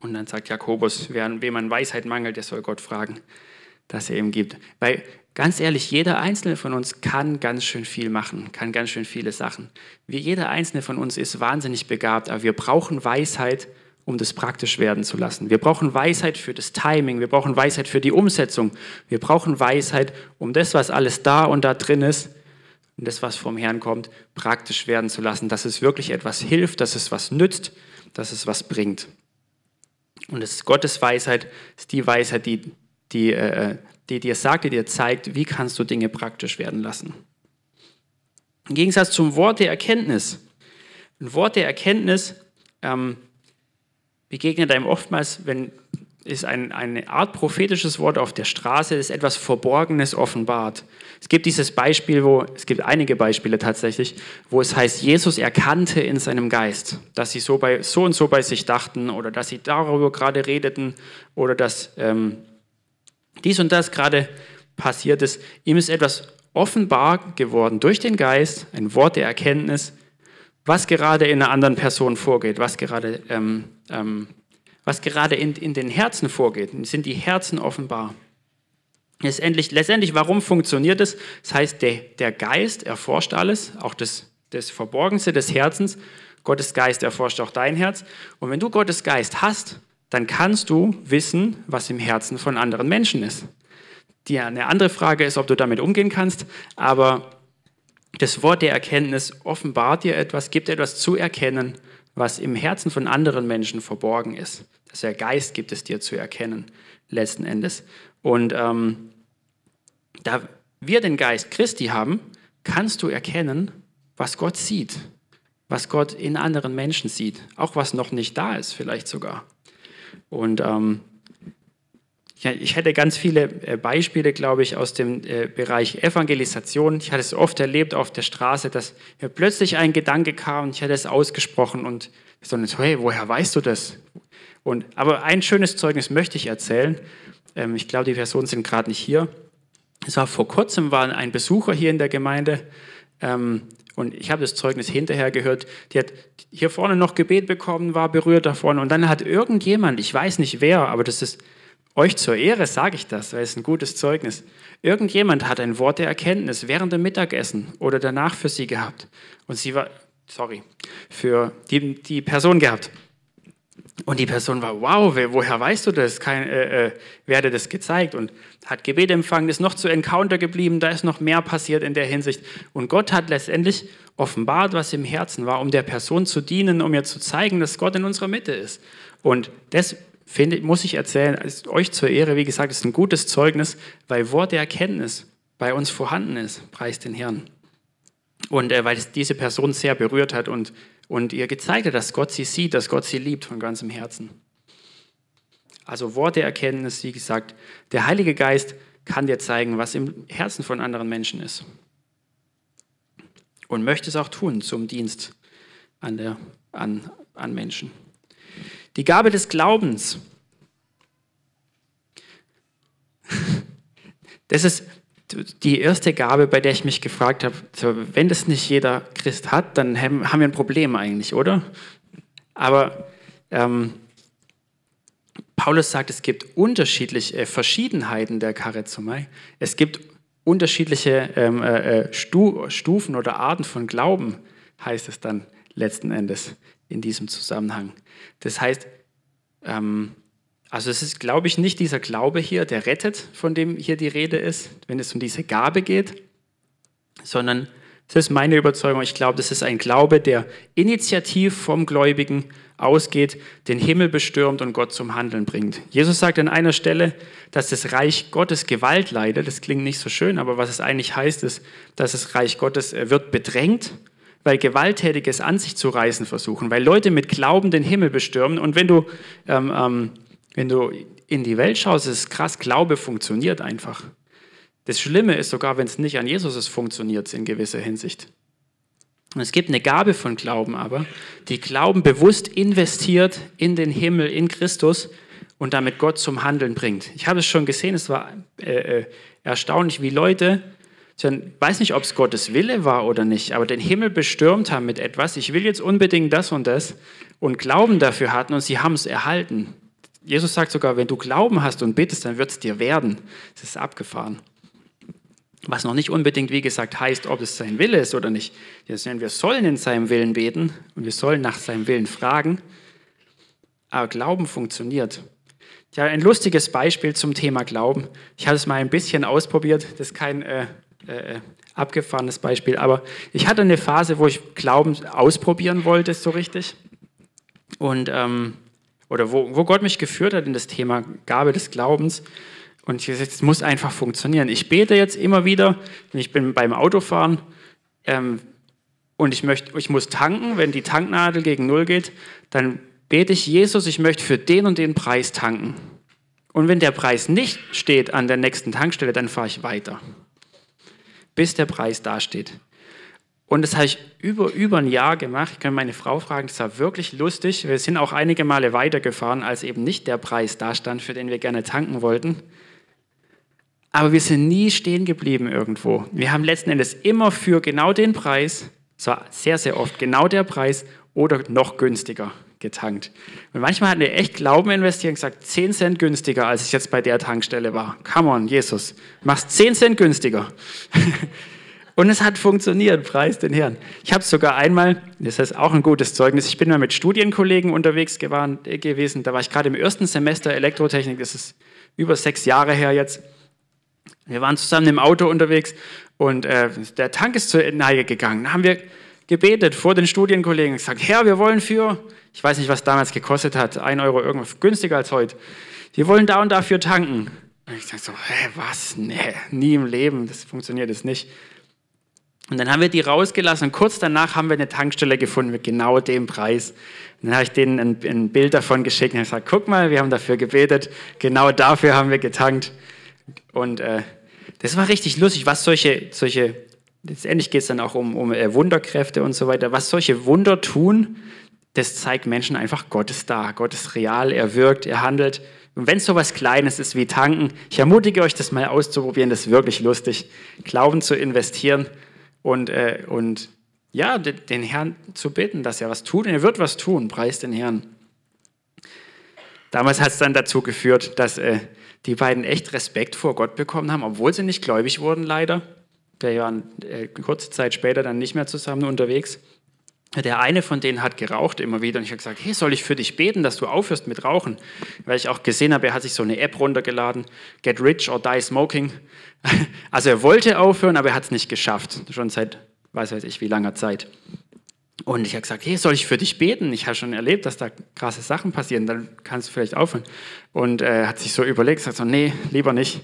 Und dann sagt Jakobus, wer, wem an Weisheit mangelt, der soll Gott fragen, dass er ihm gibt. Weil ganz ehrlich, jeder Einzelne von uns kann ganz schön viel machen, kann ganz schön viele Sachen. Wie jeder Einzelne von uns ist wahnsinnig begabt, aber wir brauchen Weisheit, um das praktisch werden zu lassen. Wir brauchen Weisheit für das Timing, wir brauchen Weisheit für die Umsetzung, wir brauchen Weisheit, um das, was alles da und da drin ist, und das, was vom Herrn kommt, praktisch werden zu lassen, dass es wirklich etwas hilft, dass es was nützt, dass es was bringt. Und es ist Gottes Weisheit, ist die Weisheit, die, die, äh, die dir sagt, die dir zeigt, wie kannst du Dinge praktisch werden lassen. Im Gegensatz zum Wort der Erkenntnis. Ein Wort der Erkenntnis ähm, begegnet einem oftmals, wenn ist ein, eine Art prophetisches Wort auf der Straße, das etwas Verborgenes offenbart. Es gibt dieses Beispiel, wo, es gibt einige Beispiele tatsächlich, wo es heißt, Jesus erkannte in seinem Geist, dass sie so, bei, so und so bei sich dachten oder dass sie darüber gerade redeten oder dass ähm, dies und das gerade passiert ist. Ihm ist etwas offenbar geworden durch den Geist, ein Wort der Erkenntnis, was gerade in einer anderen Person vorgeht, was gerade ähm, ähm, was gerade in, in den Herzen vorgeht. Sind die Herzen offenbar? Letztendlich, letztendlich warum funktioniert es? Das heißt, der, der Geist erforscht alles, auch das, das Verborgenste des Herzens. Gottes Geist erforscht auch dein Herz. Und wenn du Gottes Geist hast, dann kannst du wissen, was im Herzen von anderen Menschen ist. Die, eine andere Frage ist, ob du damit umgehen kannst, aber das Wort der Erkenntnis offenbart dir etwas, gibt etwas zu erkennen, was im Herzen von anderen Menschen verborgen ist. Das der Geist gibt es dir zu erkennen, letzten Endes. Und ähm, da wir den Geist Christi haben, kannst du erkennen, was Gott sieht, was Gott in anderen Menschen sieht, auch was noch nicht da ist, vielleicht sogar. Und ähm, ich hätte ganz viele äh, Beispiele, glaube ich, aus dem äh, Bereich Evangelisation. Ich hatte es oft erlebt auf der Straße, dass mir plötzlich ein Gedanke kam und ich hatte es ausgesprochen und so, hey, woher weißt du das? Und, aber ein schönes Zeugnis möchte ich erzählen. Ähm, ich glaube, die Personen sind gerade nicht hier. Es war vor kurzem war ein Besucher hier in der Gemeinde ähm, und ich habe das Zeugnis hinterher gehört. Die hat hier vorne noch Gebet bekommen, war berührt davon und dann hat irgendjemand, ich weiß nicht wer, aber das ist euch zur Ehre, sage ich das, weil es ein gutes Zeugnis. Irgendjemand hat ein Wort der Erkenntnis während dem Mittagessen oder danach für sie gehabt und sie war, sorry, für die, die Person gehabt. Und die Person war, wow, woher weißt du das? Kein, äh, äh, wer hat das gezeigt? Und hat Gebet empfangen, ist noch zu Encounter geblieben, da ist noch mehr passiert in der Hinsicht. Und Gott hat letztendlich offenbart, was im Herzen war, um der Person zu dienen, um ihr zu zeigen, dass Gott in unserer Mitte ist. Und das finde, muss ich erzählen, ist euch zur Ehre, wie gesagt, ist ein gutes Zeugnis, weil Wort der Erkenntnis bei uns vorhanden ist, preist den Herrn. Und äh, weil es diese Person sehr berührt hat und und ihr gezeigt hat, dass Gott sie sieht, dass Gott sie liebt von ganzem Herzen. Also Worte Erkenntnis, wie gesagt, der Heilige Geist kann dir zeigen, was im Herzen von anderen Menschen ist. Und möchte es auch tun zum Dienst an, der, an, an Menschen. Die Gabe des Glaubens. Das ist die erste Gabe, bei der ich mich gefragt habe, wenn das nicht jeder Christ hat, dann haben wir ein Problem eigentlich, oder? Aber ähm, Paulus sagt, es gibt unterschiedliche äh, Verschiedenheiten der Charizomai. Es gibt unterschiedliche ähm, äh, äh, Stu Stufen oder Arten von Glauben, heißt es dann letzten Endes in diesem Zusammenhang. Das heißt, ähm, also es ist, glaube ich, nicht dieser Glaube hier, der rettet, von dem hier die Rede ist, wenn es um diese Gabe geht, sondern das ist meine Überzeugung. Ich glaube, das ist ein Glaube, der initiativ vom Gläubigen ausgeht, den Himmel bestürmt und Gott zum Handeln bringt. Jesus sagt an einer Stelle, dass das Reich Gottes Gewalt leidet. Das klingt nicht so schön, aber was es eigentlich heißt, ist, dass das Reich Gottes äh, wird bedrängt, weil Gewalttätiges an sich zu reißen versuchen, weil Leute mit Glauben den Himmel bestürmen. Und wenn du ähm, ähm, wenn du in die Welt schaust, ist es krass, Glaube funktioniert einfach. Das Schlimme ist sogar, wenn es nicht an Jesus ist, funktioniert es in gewisser Hinsicht. Und es gibt eine Gabe von Glauben aber, die Glauben bewusst investiert in den Himmel, in Christus und damit Gott zum Handeln bringt. Ich habe es schon gesehen, es war äh, äh erstaunlich, wie Leute Ich weiß nicht, ob es Gottes Wille war oder nicht, aber den Himmel bestürmt haben mit etwas. Ich will jetzt unbedingt das und das und Glauben dafür hatten und sie haben es erhalten. Jesus sagt sogar, wenn du Glauben hast und bittest, dann wird es dir werden. Es ist abgefahren. Was noch nicht unbedingt, wie gesagt, heißt, ob es sein Wille ist oder nicht. Wir sollen in seinem Willen beten und wir sollen nach seinem Willen fragen. Aber Glauben funktioniert. Ja, ein lustiges Beispiel zum Thema Glauben. Ich habe es mal ein bisschen ausprobiert. Das ist kein äh, äh, abgefahrenes Beispiel, aber ich hatte eine Phase, wo ich Glauben ausprobieren wollte, so richtig. Und, ähm, oder wo, wo Gott mich geführt hat in das Thema Gabe des Glaubens. Und ich gesagt, es muss einfach funktionieren. Ich bete jetzt immer wieder, ich bin beim Autofahren ähm, und ich, möchte, ich muss tanken, wenn die Tanknadel gegen Null geht, dann bete ich, Jesus, ich möchte für den und den Preis tanken. Und wenn der Preis nicht steht an der nächsten Tankstelle, dann fahre ich weiter, bis der Preis dasteht. Und das habe ich über, über ein Jahr gemacht. Ich kann meine Frau fragen, das war wirklich lustig. Wir sind auch einige Male weitergefahren, als eben nicht der Preis da stand, für den wir gerne tanken wollten. Aber wir sind nie stehen geblieben irgendwo. Wir haben letzten Endes immer für genau den Preis, zwar sehr, sehr oft genau der Preis oder noch günstiger getankt. Und manchmal hatten wir echt Glauben investiert und gesagt, 10 Cent günstiger, als ich jetzt bei der Tankstelle war. Come on, Jesus, machst 10 Cent günstiger. und es hat funktioniert, preis den Herrn. Ich habe sogar einmal, das ist auch ein gutes Zeugnis, ich bin mal mit Studienkollegen unterwegs gewesen, da war ich gerade im ersten Semester Elektrotechnik, das ist über sechs Jahre her jetzt. Wir waren zusammen im Auto unterwegs und äh, der Tank ist zur Neige gegangen. Da haben wir gebetet vor den Studienkollegen und gesagt, Herr, wir wollen für, ich weiß nicht, was damals gekostet hat, ein Euro irgendwas, günstiger als heute. Wir wollen da und dafür tanken. Und ich sage so, hä, was? Nee, nie im Leben, das funktioniert das nicht. Und dann haben wir die rausgelassen und kurz danach haben wir eine Tankstelle gefunden mit genau dem Preis. Und dann habe ich denen ein, ein Bild davon geschickt und gesagt, guck mal, wir haben dafür gebetet, genau dafür haben wir getankt. Und äh, das war richtig lustig, was solche, solche letztendlich geht es dann auch um, um äh, Wunderkräfte und so weiter, was solche Wunder tun, das zeigt Menschen einfach, Gott ist da, Gott ist real, er wirkt, er handelt. Und wenn es so was Kleines ist wie tanken, ich ermutige euch, das mal auszuprobieren, das ist wirklich lustig, Glauben zu investieren und, äh, und ja, den Herrn zu bitten, dass er was tut. Und er wird was tun, preis den Herrn. Damals hat es dann dazu geführt, dass äh, die beiden echt Respekt vor Gott bekommen haben, obwohl sie nicht gläubig wurden, leider. Wir waren äh, kurze Zeit später dann nicht mehr zusammen unterwegs. Der eine von denen hat geraucht immer wieder und ich habe gesagt, hey, soll ich für dich beten, dass du aufhörst mit Rauchen? Weil ich auch gesehen habe, er hat sich so eine App runtergeladen, Get Rich or Die Smoking. Also er wollte aufhören, aber er hat es nicht geschafft, schon seit weiß weiß ich wie langer Zeit. Und ich habe gesagt, hey, soll ich für dich beten? Ich habe schon erlebt, dass da krasse Sachen passieren, dann kannst du vielleicht aufhören. Und er äh, hat sich so überlegt, sagt so, nee, lieber nicht.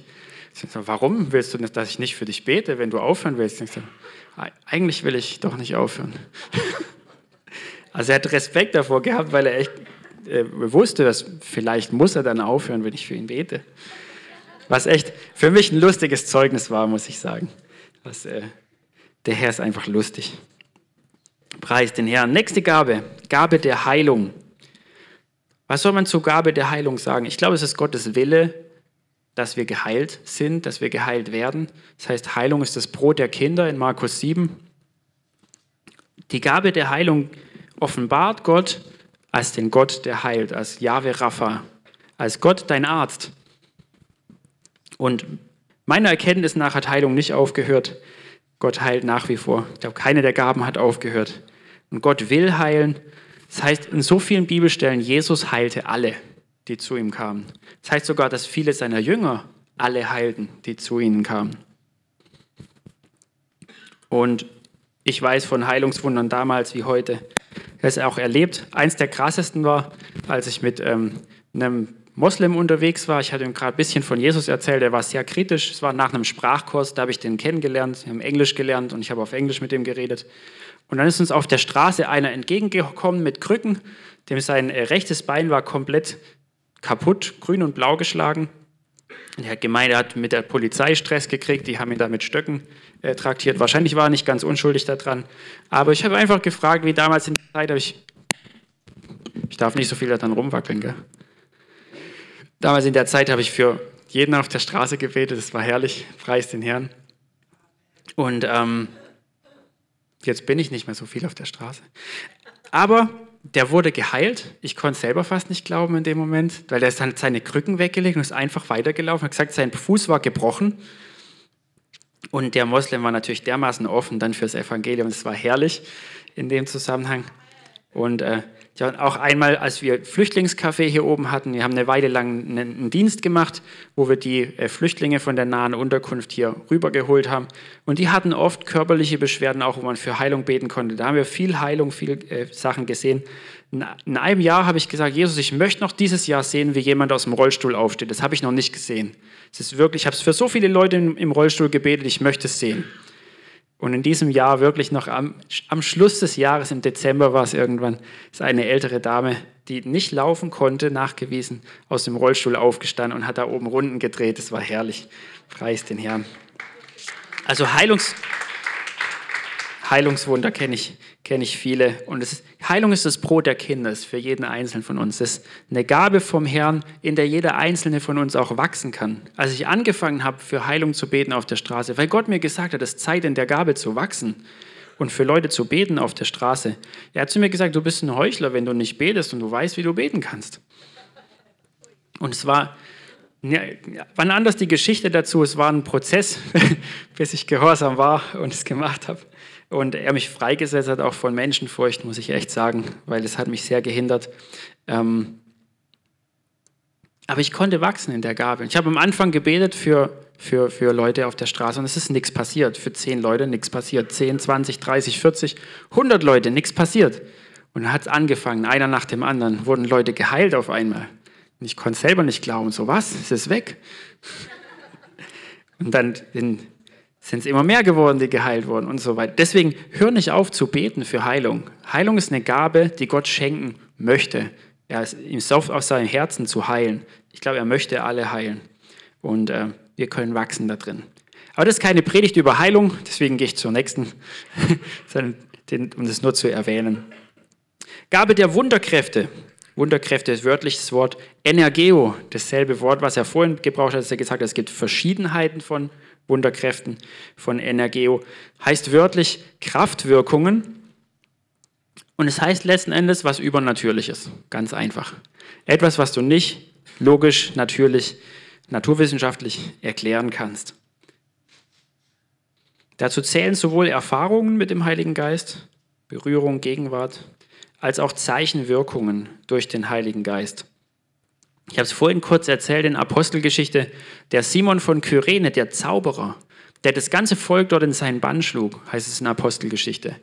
So, warum willst du, dass ich nicht für dich bete, wenn du aufhören willst? So, eigentlich will ich doch nicht aufhören. also er hat Respekt davor gehabt, weil er echt äh, wusste, dass vielleicht muss er dann aufhören, wenn ich für ihn bete. Was echt für mich ein lustiges Zeugnis war, muss ich sagen. Was, äh, der Herr ist einfach lustig. Preis den Herrn. Nächste Gabe, Gabe der Heilung. Was soll man zur Gabe der Heilung sagen? Ich glaube, es ist Gottes Wille, dass wir geheilt sind, dass wir geheilt werden. Das heißt, Heilung ist das Brot der Kinder in Markus 7. Die Gabe der Heilung offenbart Gott als den Gott, der heilt, als Yahweh Rapha, als Gott dein Arzt. Und meiner Erkenntnis nach hat Heilung nicht aufgehört. Gott heilt nach wie vor. Ich glaube, keine der Gaben hat aufgehört. Und Gott will heilen. Das heißt, in so vielen Bibelstellen, Jesus heilte alle, die zu ihm kamen. Das heißt sogar, dass viele seiner Jünger alle heilten, die zu ihnen kamen. Und ich weiß von Heilungswundern damals wie heute. Es auch erlebt. Eins der krassesten war, als ich mit ähm, einem Moslem unterwegs war. Ich hatte ihm gerade ein bisschen von Jesus erzählt. Er war sehr kritisch. Es war nach einem Sprachkurs, da habe ich den kennengelernt. Wir haben Englisch gelernt und ich habe auf Englisch mit ihm geredet. Und dann ist uns auf der Straße einer entgegengekommen mit Krücken. Dem sein äh, rechtes Bein war komplett kaputt, grün und blau geschlagen. Hat gemeint, er hat mit der Polizei Stress gekriegt, die haben ihn da mit Stöcken äh, traktiert. Wahrscheinlich war er nicht ganz unschuldig daran. Aber ich habe einfach gefragt, wie damals in der Zeit, habe ich, ich darf nicht so viel daran rumwackeln, gell? Damals in der Zeit habe ich für jeden auf der Straße gebetet, das war herrlich, preis den Herrn. Und ähm, jetzt bin ich nicht mehr so viel auf der Straße. Aber der wurde geheilt. Ich konnte selber fast nicht glauben in dem Moment, weil er ist seine Krücken weggelegt und ist einfach weitergelaufen. Er hat gesagt, sein Fuß war gebrochen. Und der Moslem war natürlich dermaßen offen dann fürs Evangelium. Das war herrlich in dem Zusammenhang. Und äh, ja, auch einmal, als wir Flüchtlingscafé hier oben hatten, wir haben eine Weile lang einen Dienst gemacht, wo wir die äh, Flüchtlinge von der nahen Unterkunft hier rübergeholt haben. Und die hatten oft körperliche Beschwerden, auch wo man für Heilung beten konnte. Da haben wir viel Heilung, viel äh, Sachen gesehen. In, in einem Jahr habe ich gesagt, Jesus, ich möchte noch dieses Jahr sehen, wie jemand aus dem Rollstuhl aufsteht. Das habe ich noch nicht gesehen. Es ist wirklich, ich habe es für so viele Leute im Rollstuhl gebetet, ich möchte es sehen. Und in diesem Jahr, wirklich noch am, am Schluss des Jahres, im Dezember war es irgendwann, ist eine ältere Dame, die nicht laufen konnte, nachgewiesen, aus dem Rollstuhl aufgestanden und hat da oben Runden gedreht. Das war herrlich. Preis den Herrn. Also Heilungs, Heilungswunder kenne ich, kenn ich viele. Und ist, Heilung ist das Brot der Kinder, ist für jeden Einzelnen von uns. Das ist eine Gabe vom Herrn, in der jeder Einzelne von uns auch wachsen kann. Als ich angefangen habe, für Heilung zu beten auf der Straße, weil Gott mir gesagt hat, es ist Zeit in der Gabe zu wachsen und für Leute zu beten auf der Straße. Er hat zu mir gesagt, du bist ein Heuchler, wenn du nicht betest und du weißt, wie du beten kannst. Und es war, ja, wann anders die Geschichte dazu, es war ein Prozess, bis ich gehorsam war und es gemacht habe. Und er mich freigesetzt hat, auch von Menschenfurcht, muss ich echt sagen, weil es hat mich sehr gehindert. Ähm, aber ich konnte wachsen in der Gabe. Ich habe am Anfang gebetet für, für, für Leute auf der Straße und es ist nichts passiert. Für zehn Leute nichts passiert. Zehn, 20, 30, 40, 100 Leute, nichts passiert. Und dann hat es angefangen, einer nach dem anderen, wurden Leute geheilt auf einmal. Und ich konnte selber nicht glauben, so was, ist es weg? Und dann in sind es immer mehr geworden, die geheilt wurden und so weiter. Deswegen hör nicht auf zu beten für Heilung. Heilung ist eine Gabe, die Gott schenken möchte. Er ist ihm aus seinem Herzen zu heilen. Ich glaube, er möchte alle heilen. Und äh, wir können wachsen da drin. Aber das ist keine Predigt über Heilung, deswegen gehe ich zur nächsten, um das nur zu erwähnen. Gabe der Wunderkräfte. Wunderkräfte ist wörtliches Wort Energeo, dasselbe Wort, was er vorhin gebraucht hat, als er gesagt hat, es gibt Verschiedenheiten von Wunderkräften von Energeo. Heißt wörtlich Kraftwirkungen. Und es heißt letzten Endes was Übernatürliches. Ganz einfach. Etwas, was du nicht logisch, natürlich, naturwissenschaftlich erklären kannst. Dazu zählen sowohl Erfahrungen mit dem Heiligen Geist, Berührung, Gegenwart, als auch Zeichenwirkungen durch den Heiligen Geist. Ich habe es vorhin kurz erzählt in Apostelgeschichte, der Simon von Kyrene, der Zauberer, der das ganze Volk dort in seinen Bann schlug, heißt es in Apostelgeschichte.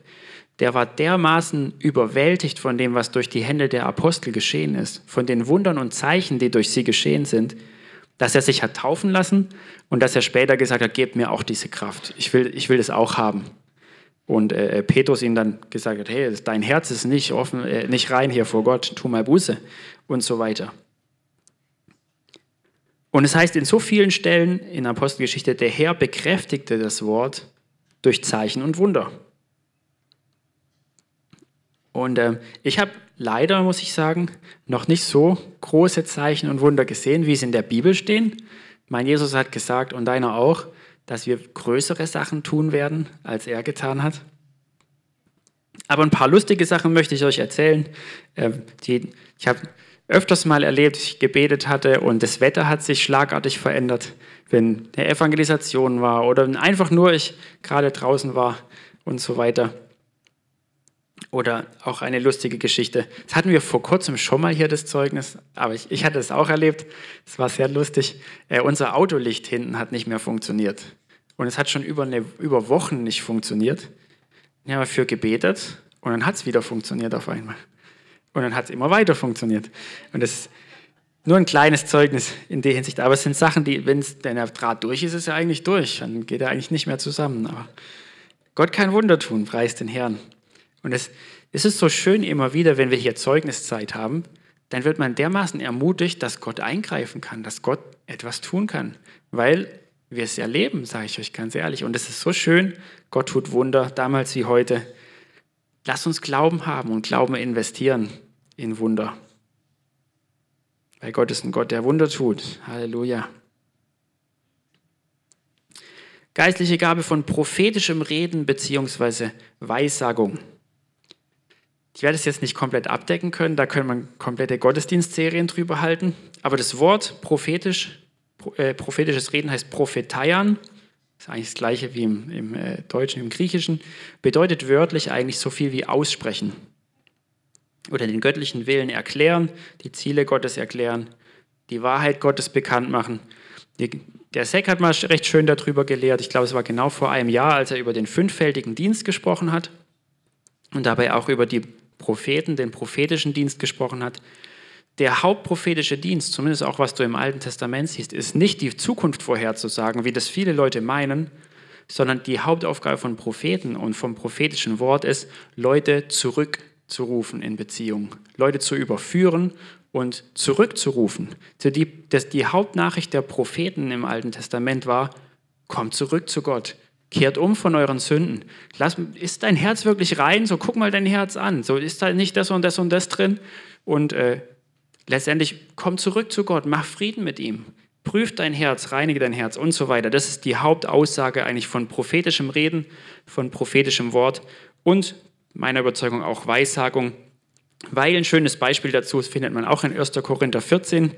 Der war dermaßen überwältigt von dem, was durch die Hände der Apostel geschehen ist, von den Wundern und Zeichen, die durch sie geschehen sind, dass er sich hat taufen lassen und dass er später gesagt hat, gebt mir auch diese Kraft. Ich will, ich will das auch haben. Und äh, äh Petrus ihm dann gesagt hat, hey, dein Herz ist nicht offen, äh, nicht rein hier vor Gott, tu mal Buße und so weiter. Und es heißt in so vielen Stellen in Apostelgeschichte, der Herr bekräftigte das Wort durch Zeichen und Wunder. Und äh, ich habe leider, muss ich sagen, noch nicht so große Zeichen und Wunder gesehen, wie es in der Bibel stehen. Mein Jesus hat gesagt, und deiner auch, dass wir größere Sachen tun werden, als er getan hat. Aber ein paar lustige Sachen möchte ich euch erzählen. Äh, die, ich habe öfters mal erlebt, ich gebetet hatte und das Wetter hat sich schlagartig verändert, wenn eine Evangelisation war oder wenn einfach nur ich gerade draußen war und so weiter. Oder auch eine lustige Geschichte. Das hatten wir vor kurzem schon mal hier, das Zeugnis, aber ich, ich hatte es auch erlebt. Es war sehr lustig. Äh, unser Autolicht hinten hat nicht mehr funktioniert. Und es hat schon über, eine, über Wochen nicht funktioniert. Ich habe dafür gebetet und dann hat es wieder funktioniert auf einmal. Und dann hat es immer weiter funktioniert. Und das ist nur ein kleines Zeugnis in der Hinsicht. Aber es sind Sachen, die, wenn der Draht durch ist, ist er eigentlich durch. Dann geht er eigentlich nicht mehr zusammen. Aber Gott kann Wunder tun, preis den Herrn. Und es, es ist so schön immer wieder, wenn wir hier Zeugniszeit haben, dann wird man dermaßen ermutigt, dass Gott eingreifen kann, dass Gott etwas tun kann. Weil wir es erleben, sage ich euch ganz ehrlich. Und es ist so schön, Gott tut Wunder, damals wie heute. Lass uns Glauben haben und Glauben investieren in Wunder. Weil Gott ist ein Gott, der Wunder tut. Halleluja. Geistliche Gabe von prophetischem Reden bzw. Weissagung. Ich werde es jetzt nicht komplett abdecken können, da können man komplette Gottesdienstserien drüber halten. Aber das Wort prophetisch, äh, prophetisches Reden heißt propheteian, ist eigentlich das gleiche wie im, im äh, Deutschen, im Griechischen, bedeutet wörtlich eigentlich so viel wie aussprechen. Oder den göttlichen Willen erklären, die Ziele Gottes erklären, die Wahrheit Gottes bekannt machen. Der Seck hat mal recht schön darüber gelehrt, ich glaube, es war genau vor einem Jahr, als er über den fünffältigen Dienst gesprochen hat und dabei auch über die Propheten, den prophetischen Dienst gesprochen hat. Der hauptprophetische Dienst, zumindest auch was du im Alten Testament siehst, ist nicht die Zukunft vorherzusagen, wie das viele Leute meinen, sondern die Hauptaufgabe von Propheten und vom prophetischen Wort ist, Leute zurückzurufen in Beziehung, Leute zu überführen und zurückzurufen. Die, Hauptnachricht der Propheten im Alten Testament war, kommt zurück zu Gott, Kehrt um von euren Sünden. Lass, ist dein Herz wirklich rein? So guck mal dein Herz an. So ist da nicht das und das und das drin. Und äh, letztendlich komm zurück zu Gott, mach Frieden mit ihm. Prüf dein Herz, reinige dein Herz und so weiter. Das ist die Hauptaussage eigentlich von prophetischem Reden, von prophetischem Wort und meiner Überzeugung auch Weissagung. Weil ein schönes Beispiel dazu findet man auch in 1. Korinther 14,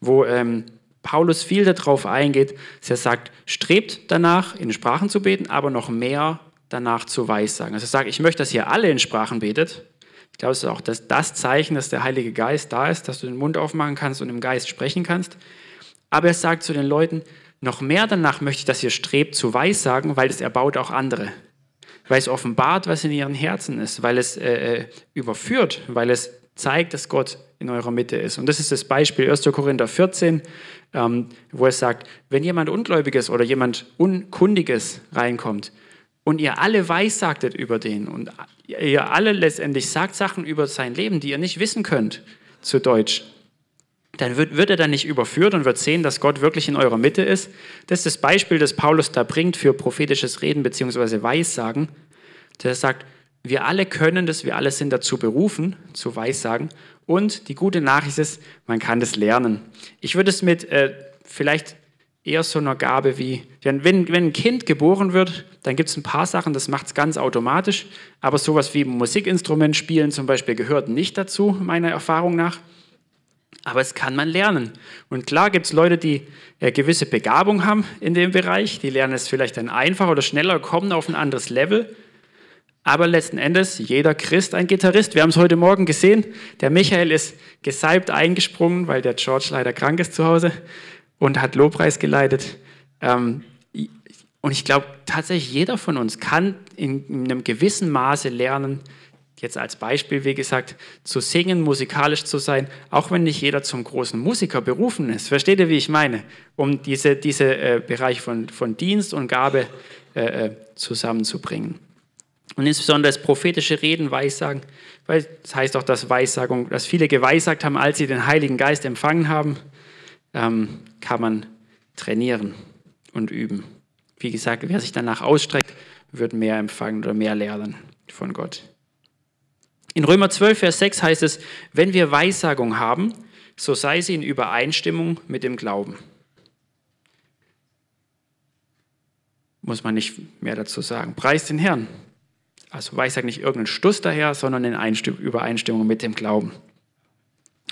wo ähm, Paulus viel darauf eingeht, dass er sagt, strebt danach, in Sprachen zu beten, aber noch mehr danach zu weissagen. Also er sagt, ich möchte, dass ihr alle in Sprachen betet. Ich glaube, es ist auch das, das Zeichen, dass der Heilige Geist da ist, dass du den Mund aufmachen kannst und im Geist sprechen kannst. Aber er sagt zu den Leuten, noch mehr danach möchte ich, dass ihr strebt zu weissagen, weil es erbaut auch andere. Weil es offenbart, was in ihren Herzen ist, weil es äh, äh überführt, weil es zeigt, dass Gott in eurer Mitte ist. Und das ist das Beispiel 1. Korinther 14, ähm, wo es sagt, wenn jemand Ungläubiges oder jemand Unkundiges reinkommt und ihr alle weissagtet über den und ihr alle letztendlich sagt Sachen über sein Leben, die ihr nicht wissen könnt, zu Deutsch, dann wird, wird er dann nicht überführt und wird sehen, dass Gott wirklich in eurer Mitte ist. Das ist das Beispiel, das Paulus da bringt für prophetisches Reden bzw. Weissagen. Der sagt, wir alle können das, wir alle sind dazu berufen, zu Weissagen. Und die gute Nachricht ist, man kann das lernen. Ich würde es mit äh, vielleicht eher so einer Gabe wie, wenn, wenn ein Kind geboren wird, dann gibt es ein paar Sachen, das macht es ganz automatisch, aber sowas wie Musikinstrument spielen zum Beispiel gehört nicht dazu, meiner Erfahrung nach. Aber es kann man lernen. Und klar gibt es Leute, die äh, gewisse Begabung haben in dem Bereich, die lernen es vielleicht dann einfacher oder schneller, kommen auf ein anderes Level. Aber letzten Endes, jeder Christ ein Gitarrist. Wir haben es heute Morgen gesehen. Der Michael ist gesalbt eingesprungen, weil der George leider krank ist zu Hause und hat Lobpreis geleitet. Ähm, und ich glaube, tatsächlich jeder von uns kann in einem gewissen Maße lernen, jetzt als Beispiel, wie gesagt, zu singen, musikalisch zu sein, auch wenn nicht jeder zum großen Musiker berufen ist. Versteht ihr, wie ich meine? Um diese, diese äh, Bereich von, von Dienst und Gabe äh, äh zusammenzubringen. Und insbesondere das prophetische Reden, Weissagen, weil das heißt auch, dass Weissagung, dass viele geweissagt haben, als sie den Heiligen Geist empfangen haben, ähm, kann man trainieren und üben. Wie gesagt, wer sich danach ausstreckt, wird mehr empfangen oder mehr lernen von Gott. In Römer 12, Vers 6 heißt es, wenn wir Weissagung haben, so sei sie in Übereinstimmung mit dem Glauben. Muss man nicht mehr dazu sagen. Preis den Herrn. Also Weissagen nicht irgendein Stuss daher, sondern in Übereinstimmung mit dem Glauben.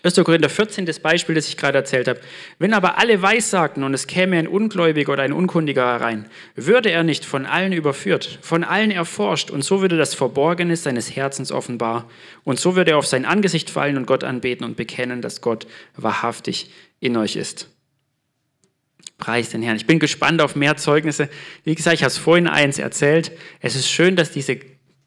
1. Korinther 14, das Beispiel, das ich gerade erzählt habe. Wenn aber alle weissagten und es käme ein Ungläubiger oder ein Unkundiger herein, würde er nicht von allen überführt, von allen erforscht und so würde das Verborgene seines Herzens offenbar und so würde er auf sein Angesicht fallen und Gott anbeten und bekennen, dass Gott wahrhaftig in euch ist. Preis den Herrn. Ich bin gespannt auf mehr Zeugnisse. Wie gesagt, ich habe es vorhin eins erzählt. Es ist schön, dass diese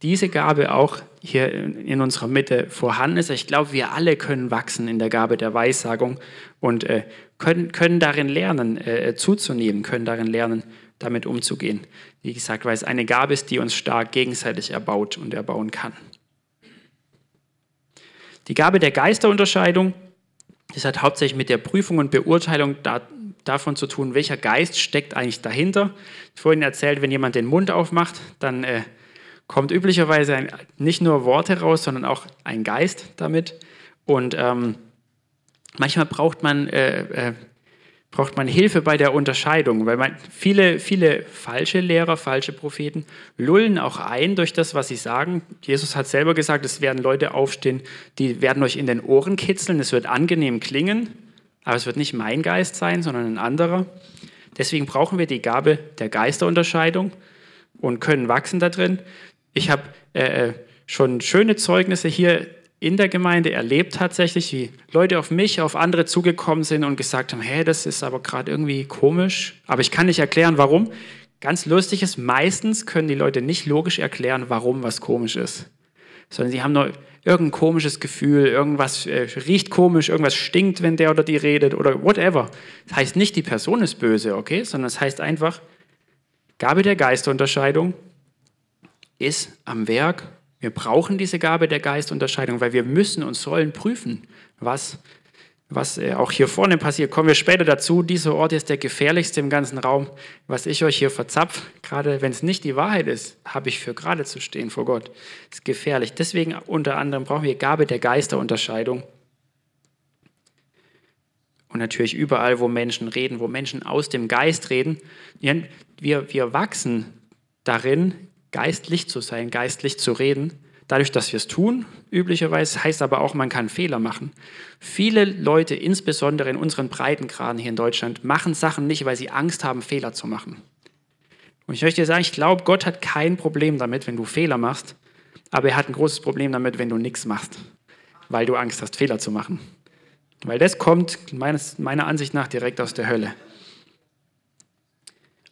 diese Gabe auch hier in unserer Mitte vorhanden ist. Ich glaube, wir alle können wachsen in der Gabe der Weissagung und äh, können, können darin lernen, äh, zuzunehmen, können darin lernen, damit umzugehen. Wie gesagt, weil es eine Gabe ist, die uns stark gegenseitig erbaut und erbauen kann. Die Gabe der Geisterunterscheidung, das hat hauptsächlich mit der Prüfung und Beurteilung da, davon zu tun, welcher Geist steckt eigentlich dahinter. Ich vorhin erzählt, wenn jemand den Mund aufmacht, dann äh, kommt üblicherweise ein, nicht nur Worte raus, sondern auch ein Geist damit. Und ähm, manchmal braucht man, äh, äh, braucht man Hilfe bei der Unterscheidung, weil man, viele, viele falsche Lehrer, falsche Propheten lullen auch ein durch das, was sie sagen. Jesus hat selber gesagt, es werden Leute aufstehen, die werden euch in den Ohren kitzeln, es wird angenehm klingen, aber es wird nicht mein Geist sein, sondern ein anderer. Deswegen brauchen wir die Gabe der Geisterunterscheidung und können wachsen da drin. Ich habe äh, äh schon schöne Zeugnisse hier in der Gemeinde erlebt tatsächlich, wie Leute auf mich, auf andere zugekommen sind und gesagt haben, hey, das ist aber gerade irgendwie komisch, aber ich kann nicht erklären, warum. Ganz lustig ist, meistens können die Leute nicht logisch erklären, warum was komisch ist, sondern sie haben nur irgendein komisches Gefühl, irgendwas äh, riecht komisch, irgendwas stinkt, wenn der oder die redet oder whatever. Das heißt nicht, die Person ist böse, okay, sondern es das heißt einfach, Gabe der Geisterunterscheidung ist am Werk wir brauchen diese Gabe der Geistunterscheidung, weil wir müssen und sollen prüfen, was, was äh, auch hier vorne passiert. Kommen wir später dazu. Dieser Ort ist der gefährlichste im ganzen Raum. Was ich euch hier verzapfe, gerade wenn es nicht die Wahrheit ist, habe ich für gerade zu stehen vor Gott. Das ist gefährlich. Deswegen unter anderem brauchen wir Gabe der Geisterunterscheidung. Und natürlich überall, wo Menschen reden, wo Menschen aus dem Geist reden. Wir, wir wachsen darin, geistlich zu sein, geistlich zu reden. Dadurch, dass wir es tun, üblicherweise, heißt aber auch, man kann Fehler machen. Viele Leute, insbesondere in unseren Breitengraden hier in Deutschland, machen Sachen nicht, weil sie Angst haben, Fehler zu machen. Und ich möchte dir sagen, ich glaube, Gott hat kein Problem damit, wenn du Fehler machst, aber er hat ein großes Problem damit, wenn du nichts machst, weil du Angst hast, Fehler zu machen. Weil das kommt meines, meiner Ansicht nach direkt aus der Hölle.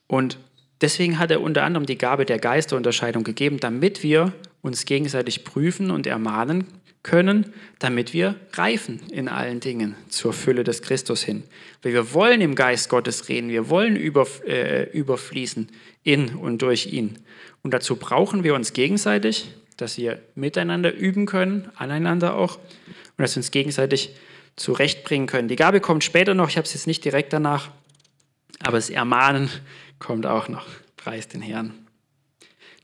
Und Deswegen hat er unter anderem die Gabe der Geisterunterscheidung gegeben, damit wir uns gegenseitig prüfen und ermahnen können, damit wir reifen in allen Dingen zur Fülle des Christus hin. Weil wir wollen im Geist Gottes reden, wir wollen über, äh, überfließen in und durch ihn. Und dazu brauchen wir uns gegenseitig, dass wir miteinander üben können, aneinander auch, und dass wir uns gegenseitig zurechtbringen können. Die Gabe kommt später noch, ich habe es jetzt nicht direkt danach, aber das Ermahnen kommt auch noch. Preis den Herrn.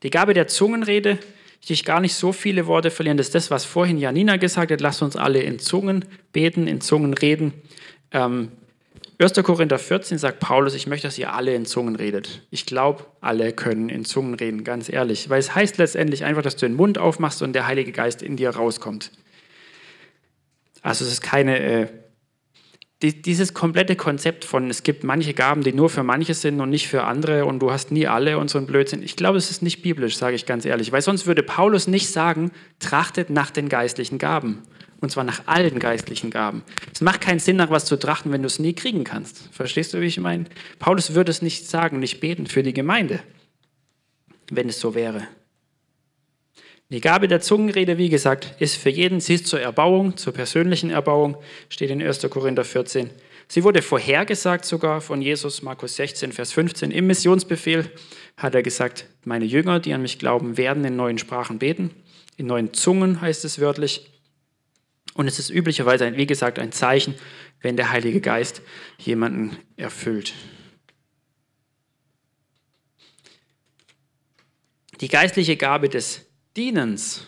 Die Gabe der Zungenrede, ich gar nicht so viele Worte verlieren, das ist das, was vorhin Janina gesagt hat, lasst uns alle in Zungen beten, in Zungen reden. Ähm, 1. Korinther 14 sagt Paulus, ich möchte, dass ihr alle in Zungen redet. Ich glaube, alle können in Zungen reden, ganz ehrlich. Weil es heißt letztendlich einfach, dass du den Mund aufmachst und der Heilige Geist in dir rauskommt. Also es ist keine äh, dieses komplette Konzept von, es gibt manche Gaben, die nur für manche sind und nicht für andere und du hast nie alle und so ein Blödsinn, ich glaube, es ist nicht biblisch, sage ich ganz ehrlich, weil sonst würde Paulus nicht sagen, trachtet nach den geistlichen Gaben. Und zwar nach allen geistlichen Gaben. Es macht keinen Sinn, nach was zu trachten, wenn du es nie kriegen kannst. Verstehst du, wie ich meine? Paulus würde es nicht sagen, nicht beten für die Gemeinde, wenn es so wäre. Die Gabe der Zungenrede, wie gesagt, ist für jeden, sie ist zur Erbauung, zur persönlichen Erbauung, steht in 1. Korinther 14. Sie wurde vorhergesagt sogar von Jesus, Markus 16, Vers 15. Im Missionsbefehl hat er gesagt, meine Jünger, die an mich glauben, werden in neuen Sprachen beten. In neuen Zungen heißt es wörtlich. Und es ist üblicherweise, wie gesagt, ein Zeichen, wenn der Heilige Geist jemanden erfüllt. Die geistliche Gabe des Dienens.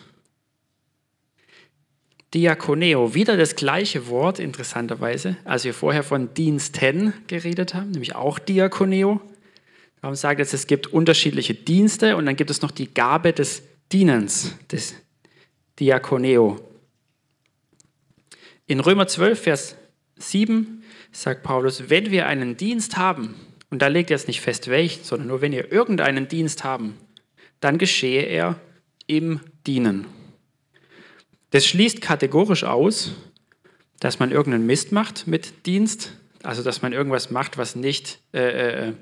Diakoneo, wieder das gleiche Wort, interessanterweise, als wir vorher von Diensten geredet haben, nämlich auch Diakoneo. Warum sagt jetzt, es gibt unterschiedliche Dienste und dann gibt es noch die Gabe des Dienens, des Diakoneo. In Römer 12, Vers 7 sagt Paulus, wenn wir einen Dienst haben, und da legt er es nicht fest welchen, sondern nur wenn wir irgendeinen Dienst haben, dann geschehe er im Dienen. Das schließt kategorisch aus, dass man irgendeinen Mist macht mit Dienst, also dass man irgendwas macht, was nicht, äh, äh,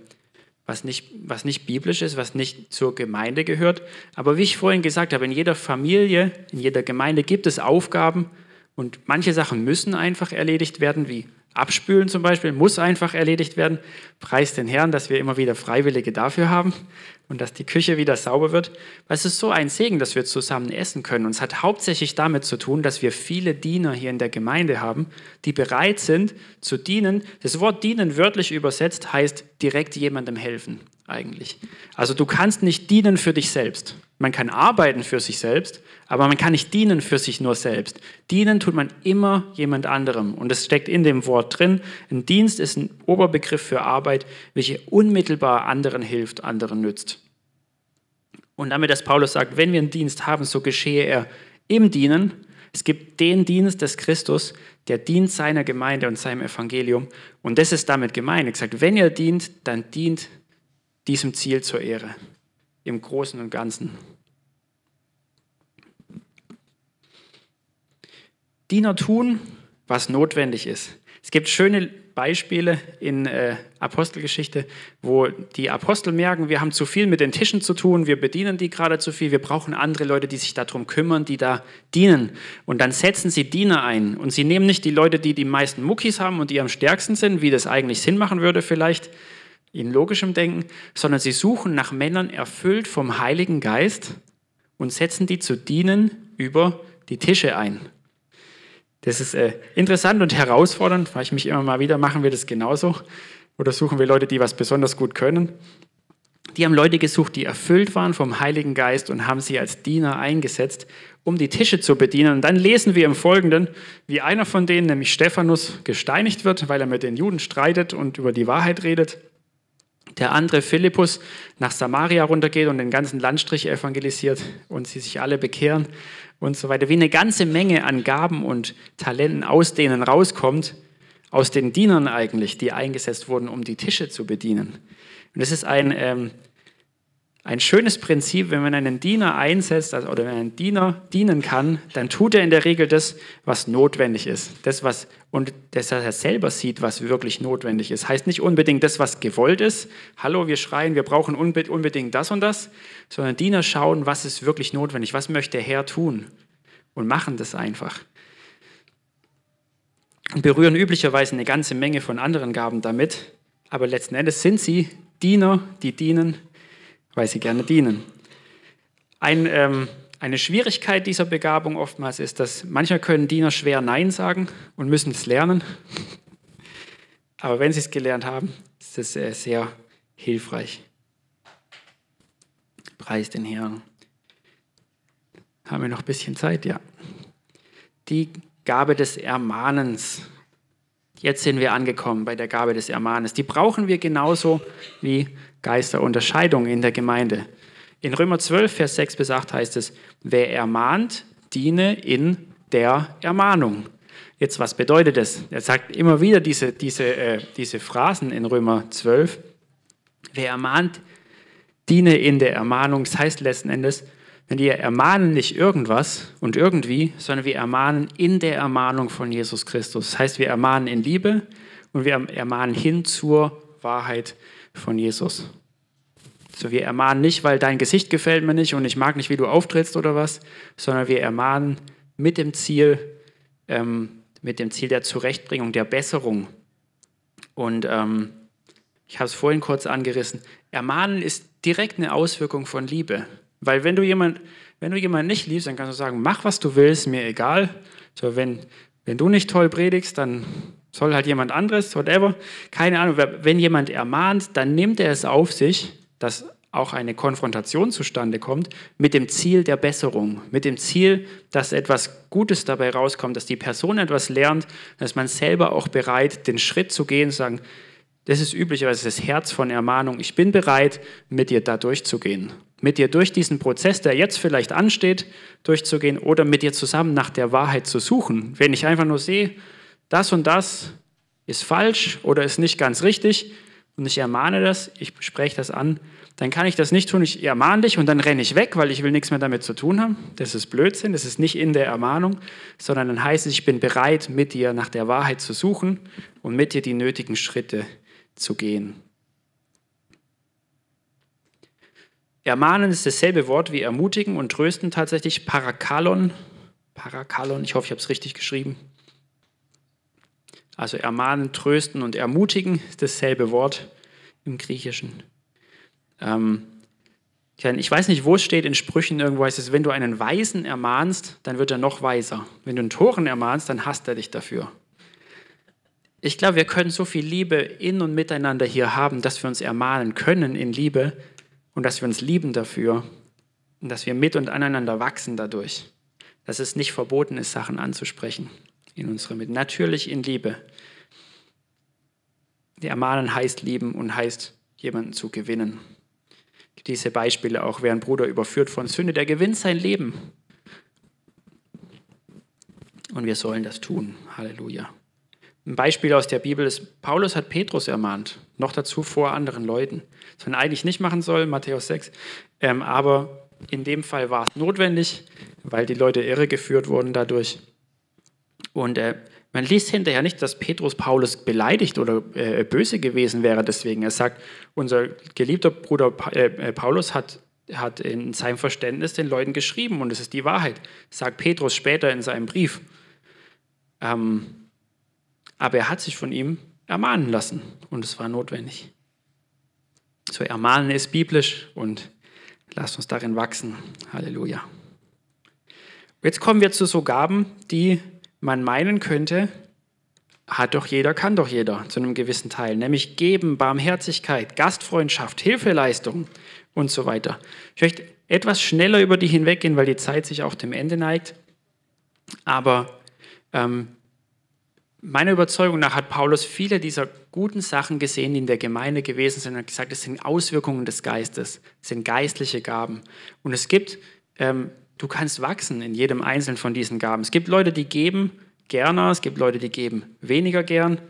was, nicht, was nicht biblisch ist, was nicht zur Gemeinde gehört. Aber wie ich vorhin gesagt habe, in jeder Familie, in jeder Gemeinde gibt es Aufgaben und manche Sachen müssen einfach erledigt werden, wie Abspülen zum Beispiel muss einfach erledigt werden. Preis den Herrn, dass wir immer wieder Freiwillige dafür haben und dass die Küche wieder sauber wird. Es ist so ein Segen, dass wir zusammen essen können. Und es hat hauptsächlich damit zu tun, dass wir viele Diener hier in der Gemeinde haben, die bereit sind zu dienen. Das Wort dienen wörtlich übersetzt heißt direkt jemandem helfen. Eigentlich. Also du kannst nicht dienen für dich selbst. Man kann arbeiten für sich selbst, aber man kann nicht dienen für sich nur selbst. Dienen tut man immer jemand anderem. Und es steckt in dem Wort drin. Ein Dienst ist ein Oberbegriff für Arbeit, welche unmittelbar anderen hilft, anderen nützt. Und damit, dass Paulus sagt, wenn wir einen Dienst haben, so geschehe er im Dienen. Es gibt den Dienst des Christus, der dient seiner Gemeinde und seinem Evangelium. Und das ist damit gemeint. Er sagt, wenn ihr dient, dann dient diesem Ziel zur Ehre. Im Großen und Ganzen. Diener tun, was notwendig ist. Es gibt schöne Beispiele in äh, Apostelgeschichte, wo die Apostel merken, wir haben zu viel mit den Tischen zu tun, wir bedienen die gerade zu viel, wir brauchen andere Leute, die sich darum kümmern, die da dienen. Und dann setzen sie Diener ein. Und sie nehmen nicht die Leute, die die meisten Muckis haben und die am stärksten sind, wie das eigentlich Sinn machen würde vielleicht in logischem Denken, sondern sie suchen nach Männern erfüllt vom Heiligen Geist und setzen die zu dienen über die Tische ein. Das ist äh, interessant und herausfordernd, frage ich mich immer mal wieder, machen wir das genauso? Oder suchen wir Leute, die was besonders gut können? Die haben Leute gesucht, die erfüllt waren vom Heiligen Geist und haben sie als Diener eingesetzt, um die Tische zu bedienen. Und dann lesen wir im Folgenden, wie einer von denen, nämlich Stephanus, gesteinigt wird, weil er mit den Juden streitet und über die Wahrheit redet. Der andere Philippus nach Samaria runtergeht und den ganzen Landstrich evangelisiert und sie sich alle bekehren und so weiter. Wie eine ganze Menge an Gaben und Talenten aus denen rauskommt, aus den Dienern eigentlich, die eingesetzt wurden, um die Tische zu bedienen. Und das ist ein ähm, ein schönes Prinzip, wenn man einen Diener einsetzt also, oder wenn ein Diener dienen kann, dann tut er in der Regel das, was notwendig ist. Das, was, und dass er selber sieht, was wirklich notwendig ist. Heißt nicht unbedingt das, was gewollt ist. Hallo, wir schreien, wir brauchen unbedingt das und das, sondern Diener schauen, was ist wirklich notwendig, was möchte der Herr tun und machen das einfach. Und berühren üblicherweise eine ganze Menge von anderen Gaben damit, aber letzten Endes sind sie Diener, die dienen weil sie gerne dienen. Ein, ähm, eine Schwierigkeit dieser Begabung oftmals ist, dass manchmal können Diener schwer Nein sagen und müssen es lernen. Aber wenn sie es gelernt haben, ist es äh, sehr hilfreich. Preis den Herrn. Haben wir noch ein bisschen Zeit? Ja. Die Gabe des Ermahnens. Jetzt sind wir angekommen bei der Gabe des Ermahnens. Die brauchen wir genauso wie Geisterunterscheidung in der Gemeinde. In Römer 12, Vers 6 bis 8 heißt es, wer ermahnt, diene in der Ermahnung. Jetzt, was bedeutet das? Er sagt immer wieder diese, diese, äh, diese Phrasen in Römer 12. Wer ermahnt, diene in der Ermahnung. Das heißt letzten Endes, wenn wir ermahnen nicht irgendwas und irgendwie, sondern wir ermahnen in der Ermahnung von Jesus Christus. Das heißt, wir ermahnen in Liebe und wir ermahnen hin zur Wahrheit von Jesus. So, wir ermahnen nicht, weil dein Gesicht gefällt mir nicht und ich mag nicht, wie du auftrittst oder was, sondern wir ermahnen mit dem Ziel, ähm, mit dem Ziel der Zurechtbringung, der Besserung. Und ähm, ich habe es vorhin kurz angerissen. Ermahnen ist direkt eine Auswirkung von Liebe. Weil wenn du jemand, wenn du jemanden nicht liebst, dann kannst du sagen, mach was du willst, mir egal. So, wenn, wenn du nicht toll predigst, dann soll halt jemand anderes, whatever. Keine Ahnung, wenn jemand ermahnt, dann nimmt er es auf sich, dass auch eine Konfrontation zustande kommt, mit dem Ziel der Besserung, mit dem Ziel, dass etwas Gutes dabei rauskommt, dass die Person etwas lernt, dass man selber auch bereit, den Schritt zu gehen, sagen, das ist üblicherweise das Herz von Ermahnung, ich bin bereit, mit dir da durchzugehen, mit dir durch diesen Prozess, der jetzt vielleicht ansteht, durchzugehen oder mit dir zusammen nach der Wahrheit zu suchen. Wenn ich einfach nur sehe, das und das ist falsch oder ist nicht ganz richtig und ich ermahne das, ich spreche das an, dann kann ich das nicht tun, ich ermahne dich und dann renne ich weg, weil ich will nichts mehr damit zu tun haben. Das ist Blödsinn, das ist nicht in der Ermahnung, sondern dann heißt es, ich bin bereit, mit dir nach der Wahrheit zu suchen und mit dir die nötigen Schritte zu gehen. Ermahnen ist dasselbe Wort wie ermutigen und trösten tatsächlich. Parakalon, Parakalon, ich hoffe, ich habe es richtig geschrieben. Also ermahnen, trösten und ermutigen ist dasselbe Wort im Griechischen. Ähm, ich weiß nicht, wo es steht in Sprüchen irgendwo heißt es, wenn du einen Weisen ermahnst, dann wird er noch weiser. Wenn du einen Toren ermahnst, dann hasst er dich dafür. ich glaube, wir können so viel Liebe in und miteinander hier haben, dass wir uns ermahnen können in Liebe und dass wir uns lieben dafür und dass wir mit und aneinander wachsen dadurch. Dass es nicht verboten ist, Sachen anzusprechen in unserer Mitte. Natürlich in Liebe. Die Ermahnen heißt lieben und heißt jemanden zu gewinnen. Diese Beispiele auch, wer ein Bruder überführt von Sünde, der gewinnt sein Leben. Und wir sollen das tun. Halleluja. Ein Beispiel aus der Bibel ist, Paulus hat Petrus ermahnt, noch dazu vor anderen Leuten. Das man eigentlich nicht machen soll, Matthäus 6. Ähm, aber in dem Fall war es notwendig, weil die Leute irregeführt wurden dadurch. Und äh, man liest hinterher nicht, dass Petrus Paulus beleidigt oder äh, böse gewesen wäre deswegen. Er sagt, unser geliebter Bruder pa äh, äh Paulus hat, hat in seinem Verständnis den Leuten geschrieben und es ist die Wahrheit, sagt Petrus später in seinem Brief. Ähm, aber er hat sich von ihm ermahnen lassen und es war notwendig. So ermahnen ist biblisch und lasst uns darin wachsen. Halleluja. Jetzt kommen wir zu so Gaben, die man meinen könnte, hat doch jeder, kann doch jeder zu einem gewissen Teil, nämlich geben, Barmherzigkeit, Gastfreundschaft, Hilfeleistung und so weiter. Ich möchte etwas schneller über die hinweggehen, weil die Zeit sich auch dem Ende neigt. Aber ähm, Meiner Überzeugung nach hat Paulus viele dieser guten Sachen gesehen, die in der Gemeinde gewesen sind, und gesagt, es sind Auswirkungen des Geistes, es sind geistliche Gaben. Und es gibt, ähm, du kannst wachsen in jedem einzelnen von diesen Gaben. Es gibt Leute, die geben gerne, es gibt Leute, die geben weniger gern.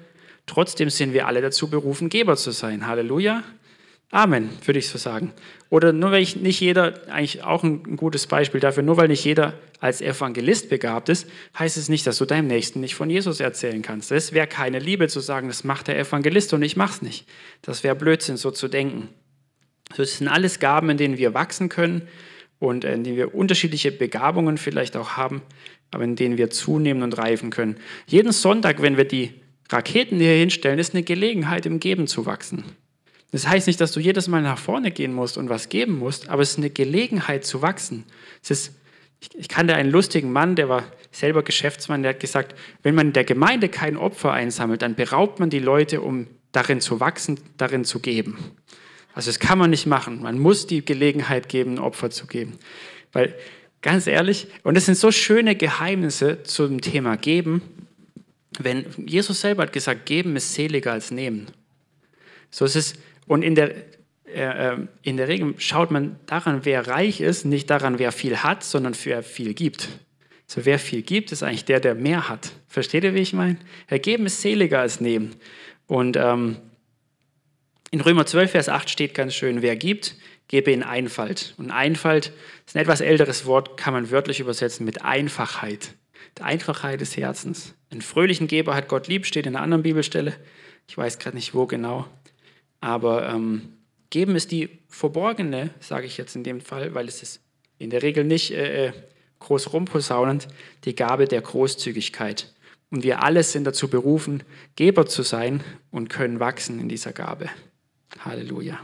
Trotzdem sind wir alle dazu berufen, Geber zu sein. Halleluja. Amen, würde ich so sagen. Oder nur weil ich nicht jeder, eigentlich auch ein, gutes Beispiel dafür, nur weil nicht jeder als Evangelist begabt ist, heißt es nicht, dass du deinem Nächsten nicht von Jesus erzählen kannst. Das wäre keine Liebe zu sagen, das macht der Evangelist und ich mach's nicht. Das wäre Blödsinn, so zu denken. Das sind alles Gaben, in denen wir wachsen können und in denen wir unterschiedliche Begabungen vielleicht auch haben, aber in denen wir zunehmen und reifen können. Jeden Sonntag, wenn wir die Raketen hier hinstellen, ist eine Gelegenheit, im Geben zu wachsen. Das heißt nicht, dass du jedes Mal nach vorne gehen musst und was geben musst, aber es ist eine Gelegenheit zu wachsen. Es ist, ich, ich kannte einen lustigen Mann, der war selber Geschäftsmann, der hat gesagt, wenn man in der Gemeinde kein Opfer einsammelt, dann beraubt man die Leute, um darin zu wachsen, darin zu geben. Also das kann man nicht machen. Man muss die Gelegenheit geben, ein Opfer zu geben. Weil, ganz ehrlich, und es sind so schöne Geheimnisse zum Thema Geben, wenn Jesus selber hat gesagt, geben ist seliger als nehmen. So ist es und in der, äh, äh, in der Regel schaut man daran, wer reich ist, nicht daran, wer viel hat, sondern wer viel gibt. So wer viel gibt, ist eigentlich der, der mehr hat. Versteht ihr, wie ich meine? Geben ist seliger als nehmen. Und ähm, in Römer 12, Vers 8 steht ganz schön, wer gibt, gebe in Einfalt. Und Einfalt ist ein etwas älteres Wort, kann man wörtlich übersetzen mit Einfachheit. Die Einfachheit des Herzens. Einen fröhlichen Geber hat Gott lieb, steht in einer anderen Bibelstelle. Ich weiß gerade nicht, wo genau. Aber ähm, geben ist die verborgene, sage ich jetzt in dem Fall, weil es ist in der Regel nicht äh, äh, groß rumposaunend, die Gabe der Großzügigkeit. Und wir alle sind dazu berufen, Geber zu sein und können wachsen in dieser Gabe. Halleluja.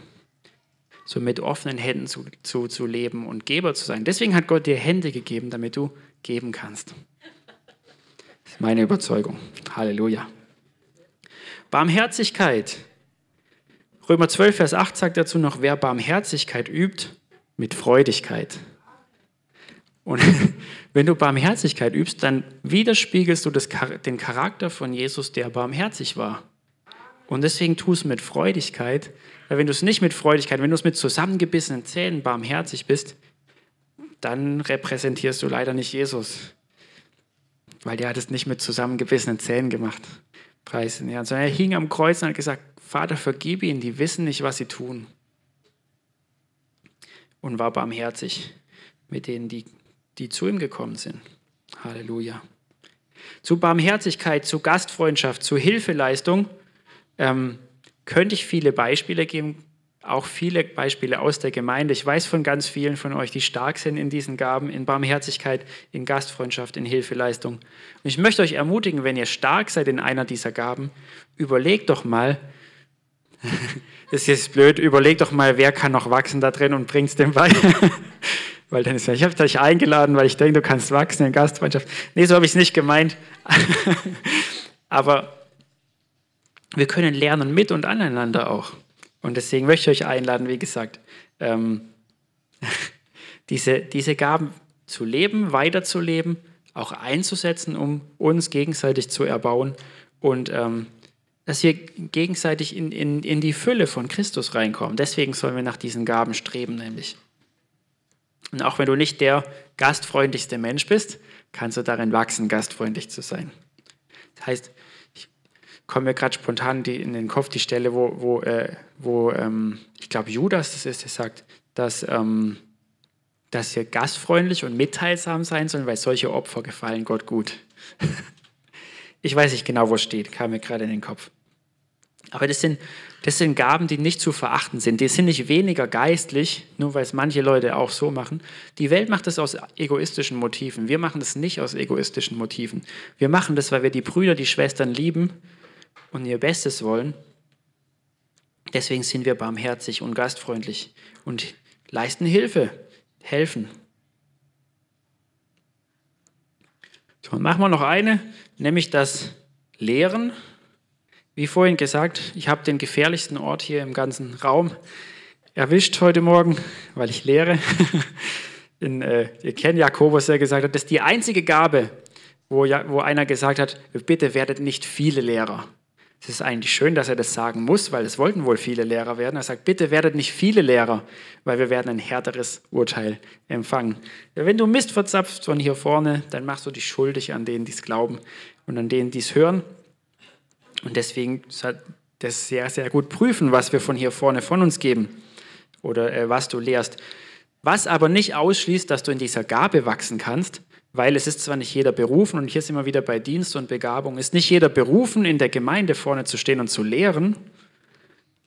So mit offenen Händen zu, zu, zu leben und Geber zu sein. Deswegen hat Gott dir Hände gegeben, damit du geben kannst. Das ist meine Überzeugung. Halleluja. Barmherzigkeit Römer 12, Vers 8 sagt dazu noch, wer Barmherzigkeit übt, mit Freudigkeit. Und wenn du Barmherzigkeit übst, dann widerspiegelst du das, den Charakter von Jesus, der barmherzig war. Und deswegen tu es mit Freudigkeit, weil wenn du es nicht mit Freudigkeit, wenn du es mit zusammengebissenen Zähnen barmherzig bist, dann repräsentierst du leider nicht Jesus. Weil der hat es nicht mit zusammengebissenen Zähnen gemacht. Preisen, ja. Sondern er hing am Kreuz und hat gesagt, Vater, vergib ihnen, die wissen nicht, was sie tun. Und war barmherzig mit denen, die, die zu ihm gekommen sind. Halleluja. Zu Barmherzigkeit, zu Gastfreundschaft, zu Hilfeleistung ähm, könnte ich viele Beispiele geben, auch viele Beispiele aus der Gemeinde. Ich weiß von ganz vielen von euch, die stark sind in diesen Gaben, in Barmherzigkeit, in Gastfreundschaft, in Hilfeleistung. Und ich möchte euch ermutigen, wenn ihr stark seid in einer dieser Gaben, überlegt doch mal, das ist jetzt blöd, überleg doch mal, wer kann noch wachsen da drin und bring's dem bei. weil dann ist ja, ich habe dich eingeladen, weil ich denke, du kannst wachsen in Gastfreundschaft. Nee, so habe ich es nicht gemeint. Aber wir können lernen mit und aneinander auch. Und deswegen möchte ich euch einladen, wie gesagt, ähm, diese, diese Gaben zu leben, weiterzuleben, auch einzusetzen, um uns gegenseitig zu erbauen und ähm, dass wir gegenseitig in, in, in die Fülle von Christus reinkommen. Deswegen sollen wir nach diesen Gaben streben, nämlich. Und auch wenn du nicht der gastfreundlichste Mensch bist, kannst du darin wachsen, gastfreundlich zu sein. Das heißt, komme mir gerade spontan die, in den Kopf die Stelle, wo, wo, äh, wo ähm, ich glaube, Judas das ist, der sagt, dass, ähm, dass wir gastfreundlich und mitteilsam sein sollen, weil solche Opfer gefallen Gott gut. ich weiß nicht genau, wo es steht, kam mir gerade in den Kopf. Aber das sind, das sind Gaben, die nicht zu verachten sind. Die sind nicht weniger geistlich, nur weil es manche Leute auch so machen. Die Welt macht das aus egoistischen Motiven. Wir machen das nicht aus egoistischen Motiven. Wir machen das, weil wir die Brüder, die Schwestern lieben und ihr Bestes wollen. Deswegen sind wir barmherzig und gastfreundlich und leisten Hilfe, helfen. So, machen wir noch eine, nämlich das Lehren. Wie vorhin gesagt, ich habe den gefährlichsten Ort hier im ganzen Raum erwischt heute Morgen, weil ich lehre. In, äh, ihr kennt Jakobus, der gesagt hat, das ist die einzige Gabe, wo, ja, wo einer gesagt hat, bitte werdet nicht viele Lehrer. Es ist eigentlich schön, dass er das sagen muss, weil es wollten wohl viele Lehrer werden. Er sagt, bitte werdet nicht viele Lehrer, weil wir werden ein härteres Urteil empfangen. Wenn du Mist verzapfst von hier vorne, dann machst du dich schuldig an denen, die es glauben und an denen, die es hören. Und deswegen das sehr, sehr gut prüfen, was wir von hier vorne von uns geben oder äh, was du lehrst. Was aber nicht ausschließt, dass du in dieser Gabe wachsen kannst, weil es ist zwar nicht jeder berufen, und hier sind wir wieder bei Dienst und Begabung, ist nicht jeder berufen, in der Gemeinde vorne zu stehen und zu lehren,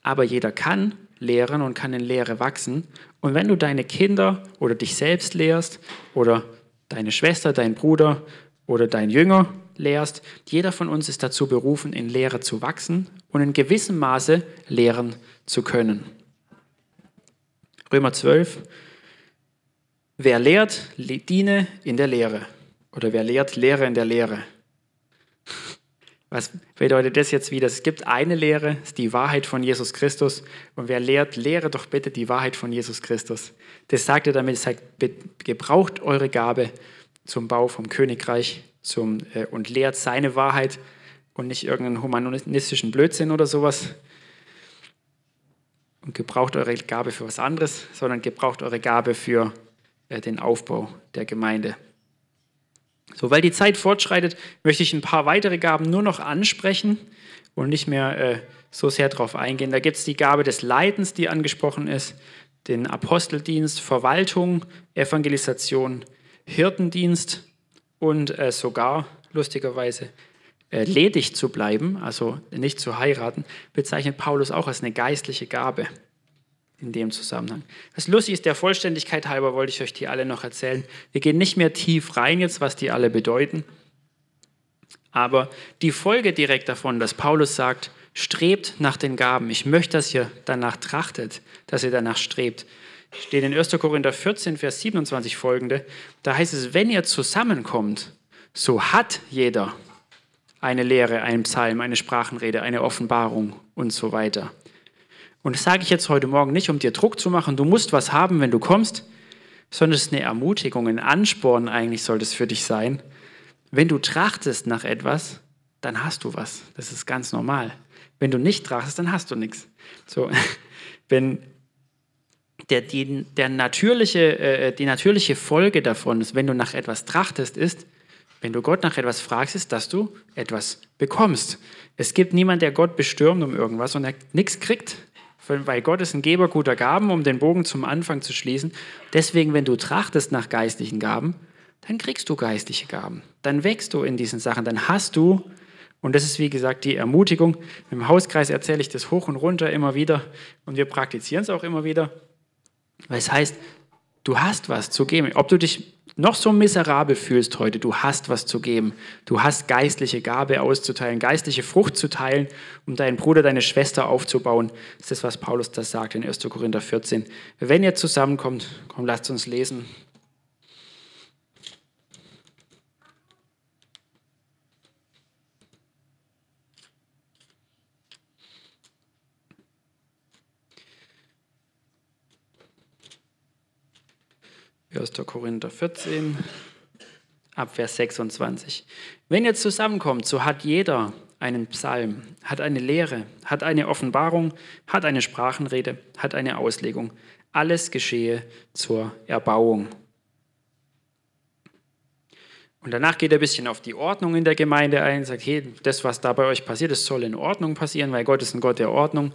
aber jeder kann lehren und kann in Lehre wachsen. Und wenn du deine Kinder oder dich selbst lehrst oder deine Schwester, dein Bruder oder dein Jünger lehrst. Jeder von uns ist dazu berufen, in Lehre zu wachsen und in gewissem Maße lehren zu können. Römer 12. Wer lehrt, diene in der Lehre. Oder wer lehrt, lehre in der Lehre. Was bedeutet das jetzt wieder? Es gibt eine Lehre, ist die Wahrheit von Jesus Christus. Und wer lehrt, lehre doch bitte die Wahrheit von Jesus Christus. Das sagt er damit, sagt, gebraucht eure Gabe zum Bau vom Königreich zum, äh, und lehrt seine Wahrheit und nicht irgendeinen humanistischen Blödsinn oder sowas. Und gebraucht eure Gabe für was anderes, sondern gebraucht eure Gabe für den Aufbau der Gemeinde. So, weil die Zeit fortschreitet, möchte ich ein paar weitere Gaben nur noch ansprechen und nicht mehr äh, so sehr darauf eingehen. Da gibt es die Gabe des Leidens, die angesprochen ist, den Aposteldienst, Verwaltung, Evangelisation, Hirtendienst und äh, sogar, lustigerweise, äh, ledig zu bleiben, also nicht zu heiraten, bezeichnet Paulus auch als eine geistliche Gabe in dem Zusammenhang. Was lustig ist, der Vollständigkeit halber wollte ich euch die alle noch erzählen. Wir gehen nicht mehr tief rein jetzt, was die alle bedeuten. Aber die Folge direkt davon, dass Paulus sagt, strebt nach den Gaben. Ich möchte, dass ihr danach trachtet, dass ihr danach strebt steht in 1. Korinther 14, Vers 27 folgende. Da heißt es, wenn ihr zusammenkommt, so hat jeder eine Lehre, einen Psalm, eine Sprachenrede, eine Offenbarung und so weiter. Und das sage ich jetzt heute Morgen nicht, um dir Druck zu machen, du musst was haben, wenn du kommst, sondern es ist eine Ermutigung, ein Ansporn eigentlich soll das für dich sein. Wenn du trachtest nach etwas, dann hast du was. Das ist ganz normal. Wenn du nicht trachtest, dann hast du nichts. So, wenn der, die, der natürliche, äh, die natürliche Folge davon ist, wenn du nach etwas trachtest, ist, wenn du Gott nach etwas fragst, ist, dass du etwas bekommst. Es gibt niemanden, der Gott bestürmt um irgendwas und er nichts kriegt, weil Gott ist ein Geber guter Gaben, um den Bogen zum Anfang zu schließen. Deswegen, wenn du trachtest nach geistlichen Gaben, dann kriegst du geistliche Gaben. Dann wächst du in diesen Sachen, dann hast du, und das ist wie gesagt die Ermutigung, im Hauskreis erzähle ich das hoch und runter immer wieder und wir praktizieren es auch immer wieder, weil es heißt, du hast was zu geben. Ob du dich noch so miserabel fühlst heute, du hast was zu geben. Du hast geistliche Gabe auszuteilen, geistliche Frucht zu teilen, um deinen Bruder, deine Schwester aufzubauen. Das ist, was Paulus da sagt in 1. Korinther 14. Wenn ihr zusammenkommt, komm, lasst uns lesen. 1. Korinther 14, ab Vers 26. Wenn ihr zusammenkommt, so hat jeder einen Psalm, hat eine Lehre, hat eine Offenbarung, hat eine Sprachenrede, hat eine Auslegung. Alles geschehe zur Erbauung. Und danach geht er ein bisschen auf die Ordnung in der Gemeinde ein, sagt, hey, das, was da bei euch passiert, das soll in Ordnung passieren, weil Gott ist ein Gott der Ordnung.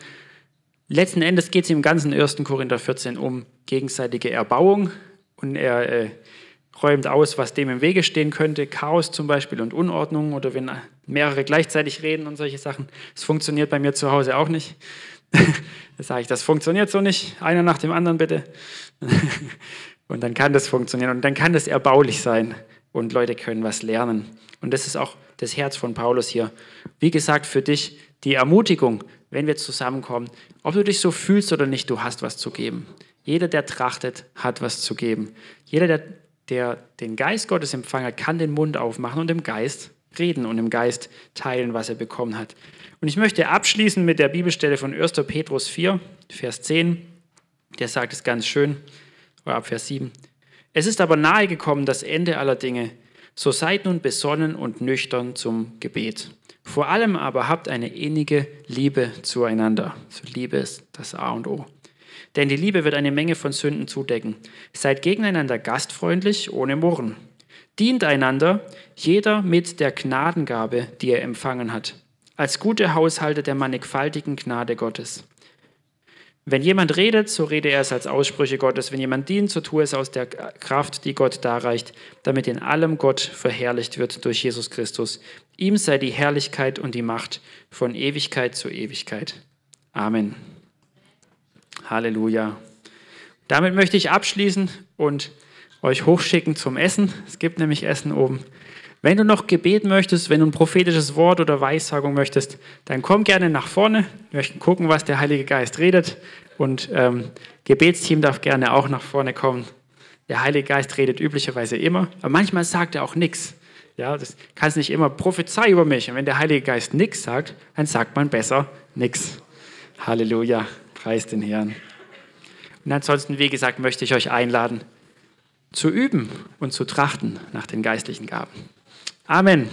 Letzten Endes geht es im ganzen 1. Korinther 14 um gegenseitige Erbauung und er äh, räumt aus, was dem im Wege stehen könnte, Chaos zum Beispiel und Unordnung oder wenn mehrere gleichzeitig reden und solche Sachen. Das funktioniert bei mir zu Hause auch nicht. da sage ich, das funktioniert so nicht, einer nach dem anderen bitte. und dann kann das funktionieren und dann kann das erbaulich sein und Leute können was lernen. Und das ist auch das Herz von Paulus hier. Wie gesagt, für dich die Ermutigung, wenn wir zusammenkommen, ob du dich so fühlst oder nicht, du hast was zu geben. Jeder, der trachtet, hat was zu geben. Jeder, der, der den Geist Gottes empfangen hat, kann den Mund aufmachen und im Geist reden und im Geist teilen, was er bekommen hat. Und ich möchte abschließen mit der Bibelstelle von 1. Petrus 4, Vers 10. Der sagt es ganz schön, oder ab Vers 7. Es ist aber nahe gekommen das Ende aller Dinge. So seid nun besonnen und nüchtern zum Gebet. Vor allem aber habt eine innige Liebe zueinander. So Liebe ist das A und O. Denn die Liebe wird eine Menge von Sünden zudecken. Seid gegeneinander gastfreundlich, ohne Murren. Dient einander, jeder mit der Gnadengabe, die er empfangen hat, als gute Haushalte der mannigfaltigen Gnade Gottes. Wenn jemand redet, so rede er es als Aussprüche Gottes. Wenn jemand dient, so tue es aus der Kraft, die Gott darreicht, damit in allem Gott verherrlicht wird durch Jesus Christus. Ihm sei die Herrlichkeit und die Macht von Ewigkeit zu Ewigkeit. Amen. Halleluja. Damit möchte ich abschließen und euch hochschicken zum Essen. Es gibt nämlich Essen oben. Wenn du noch Gebet möchtest, wenn du ein prophetisches Wort oder Weissagung möchtest, dann komm gerne nach vorne. Wir möchten gucken, was der Heilige Geist redet. Und ähm, Gebetsteam darf gerne auch nach vorne kommen. Der Heilige Geist redet üblicherweise immer, aber manchmal sagt er auch nichts. Ja, das kannst nicht immer prophezei über mich. Und wenn der Heilige Geist nichts sagt, dann sagt man besser nichts. Halleluja, preis den Herrn. Und ansonsten, wie gesagt, möchte ich euch einladen, zu üben und zu trachten nach den geistlichen Gaben. Amen.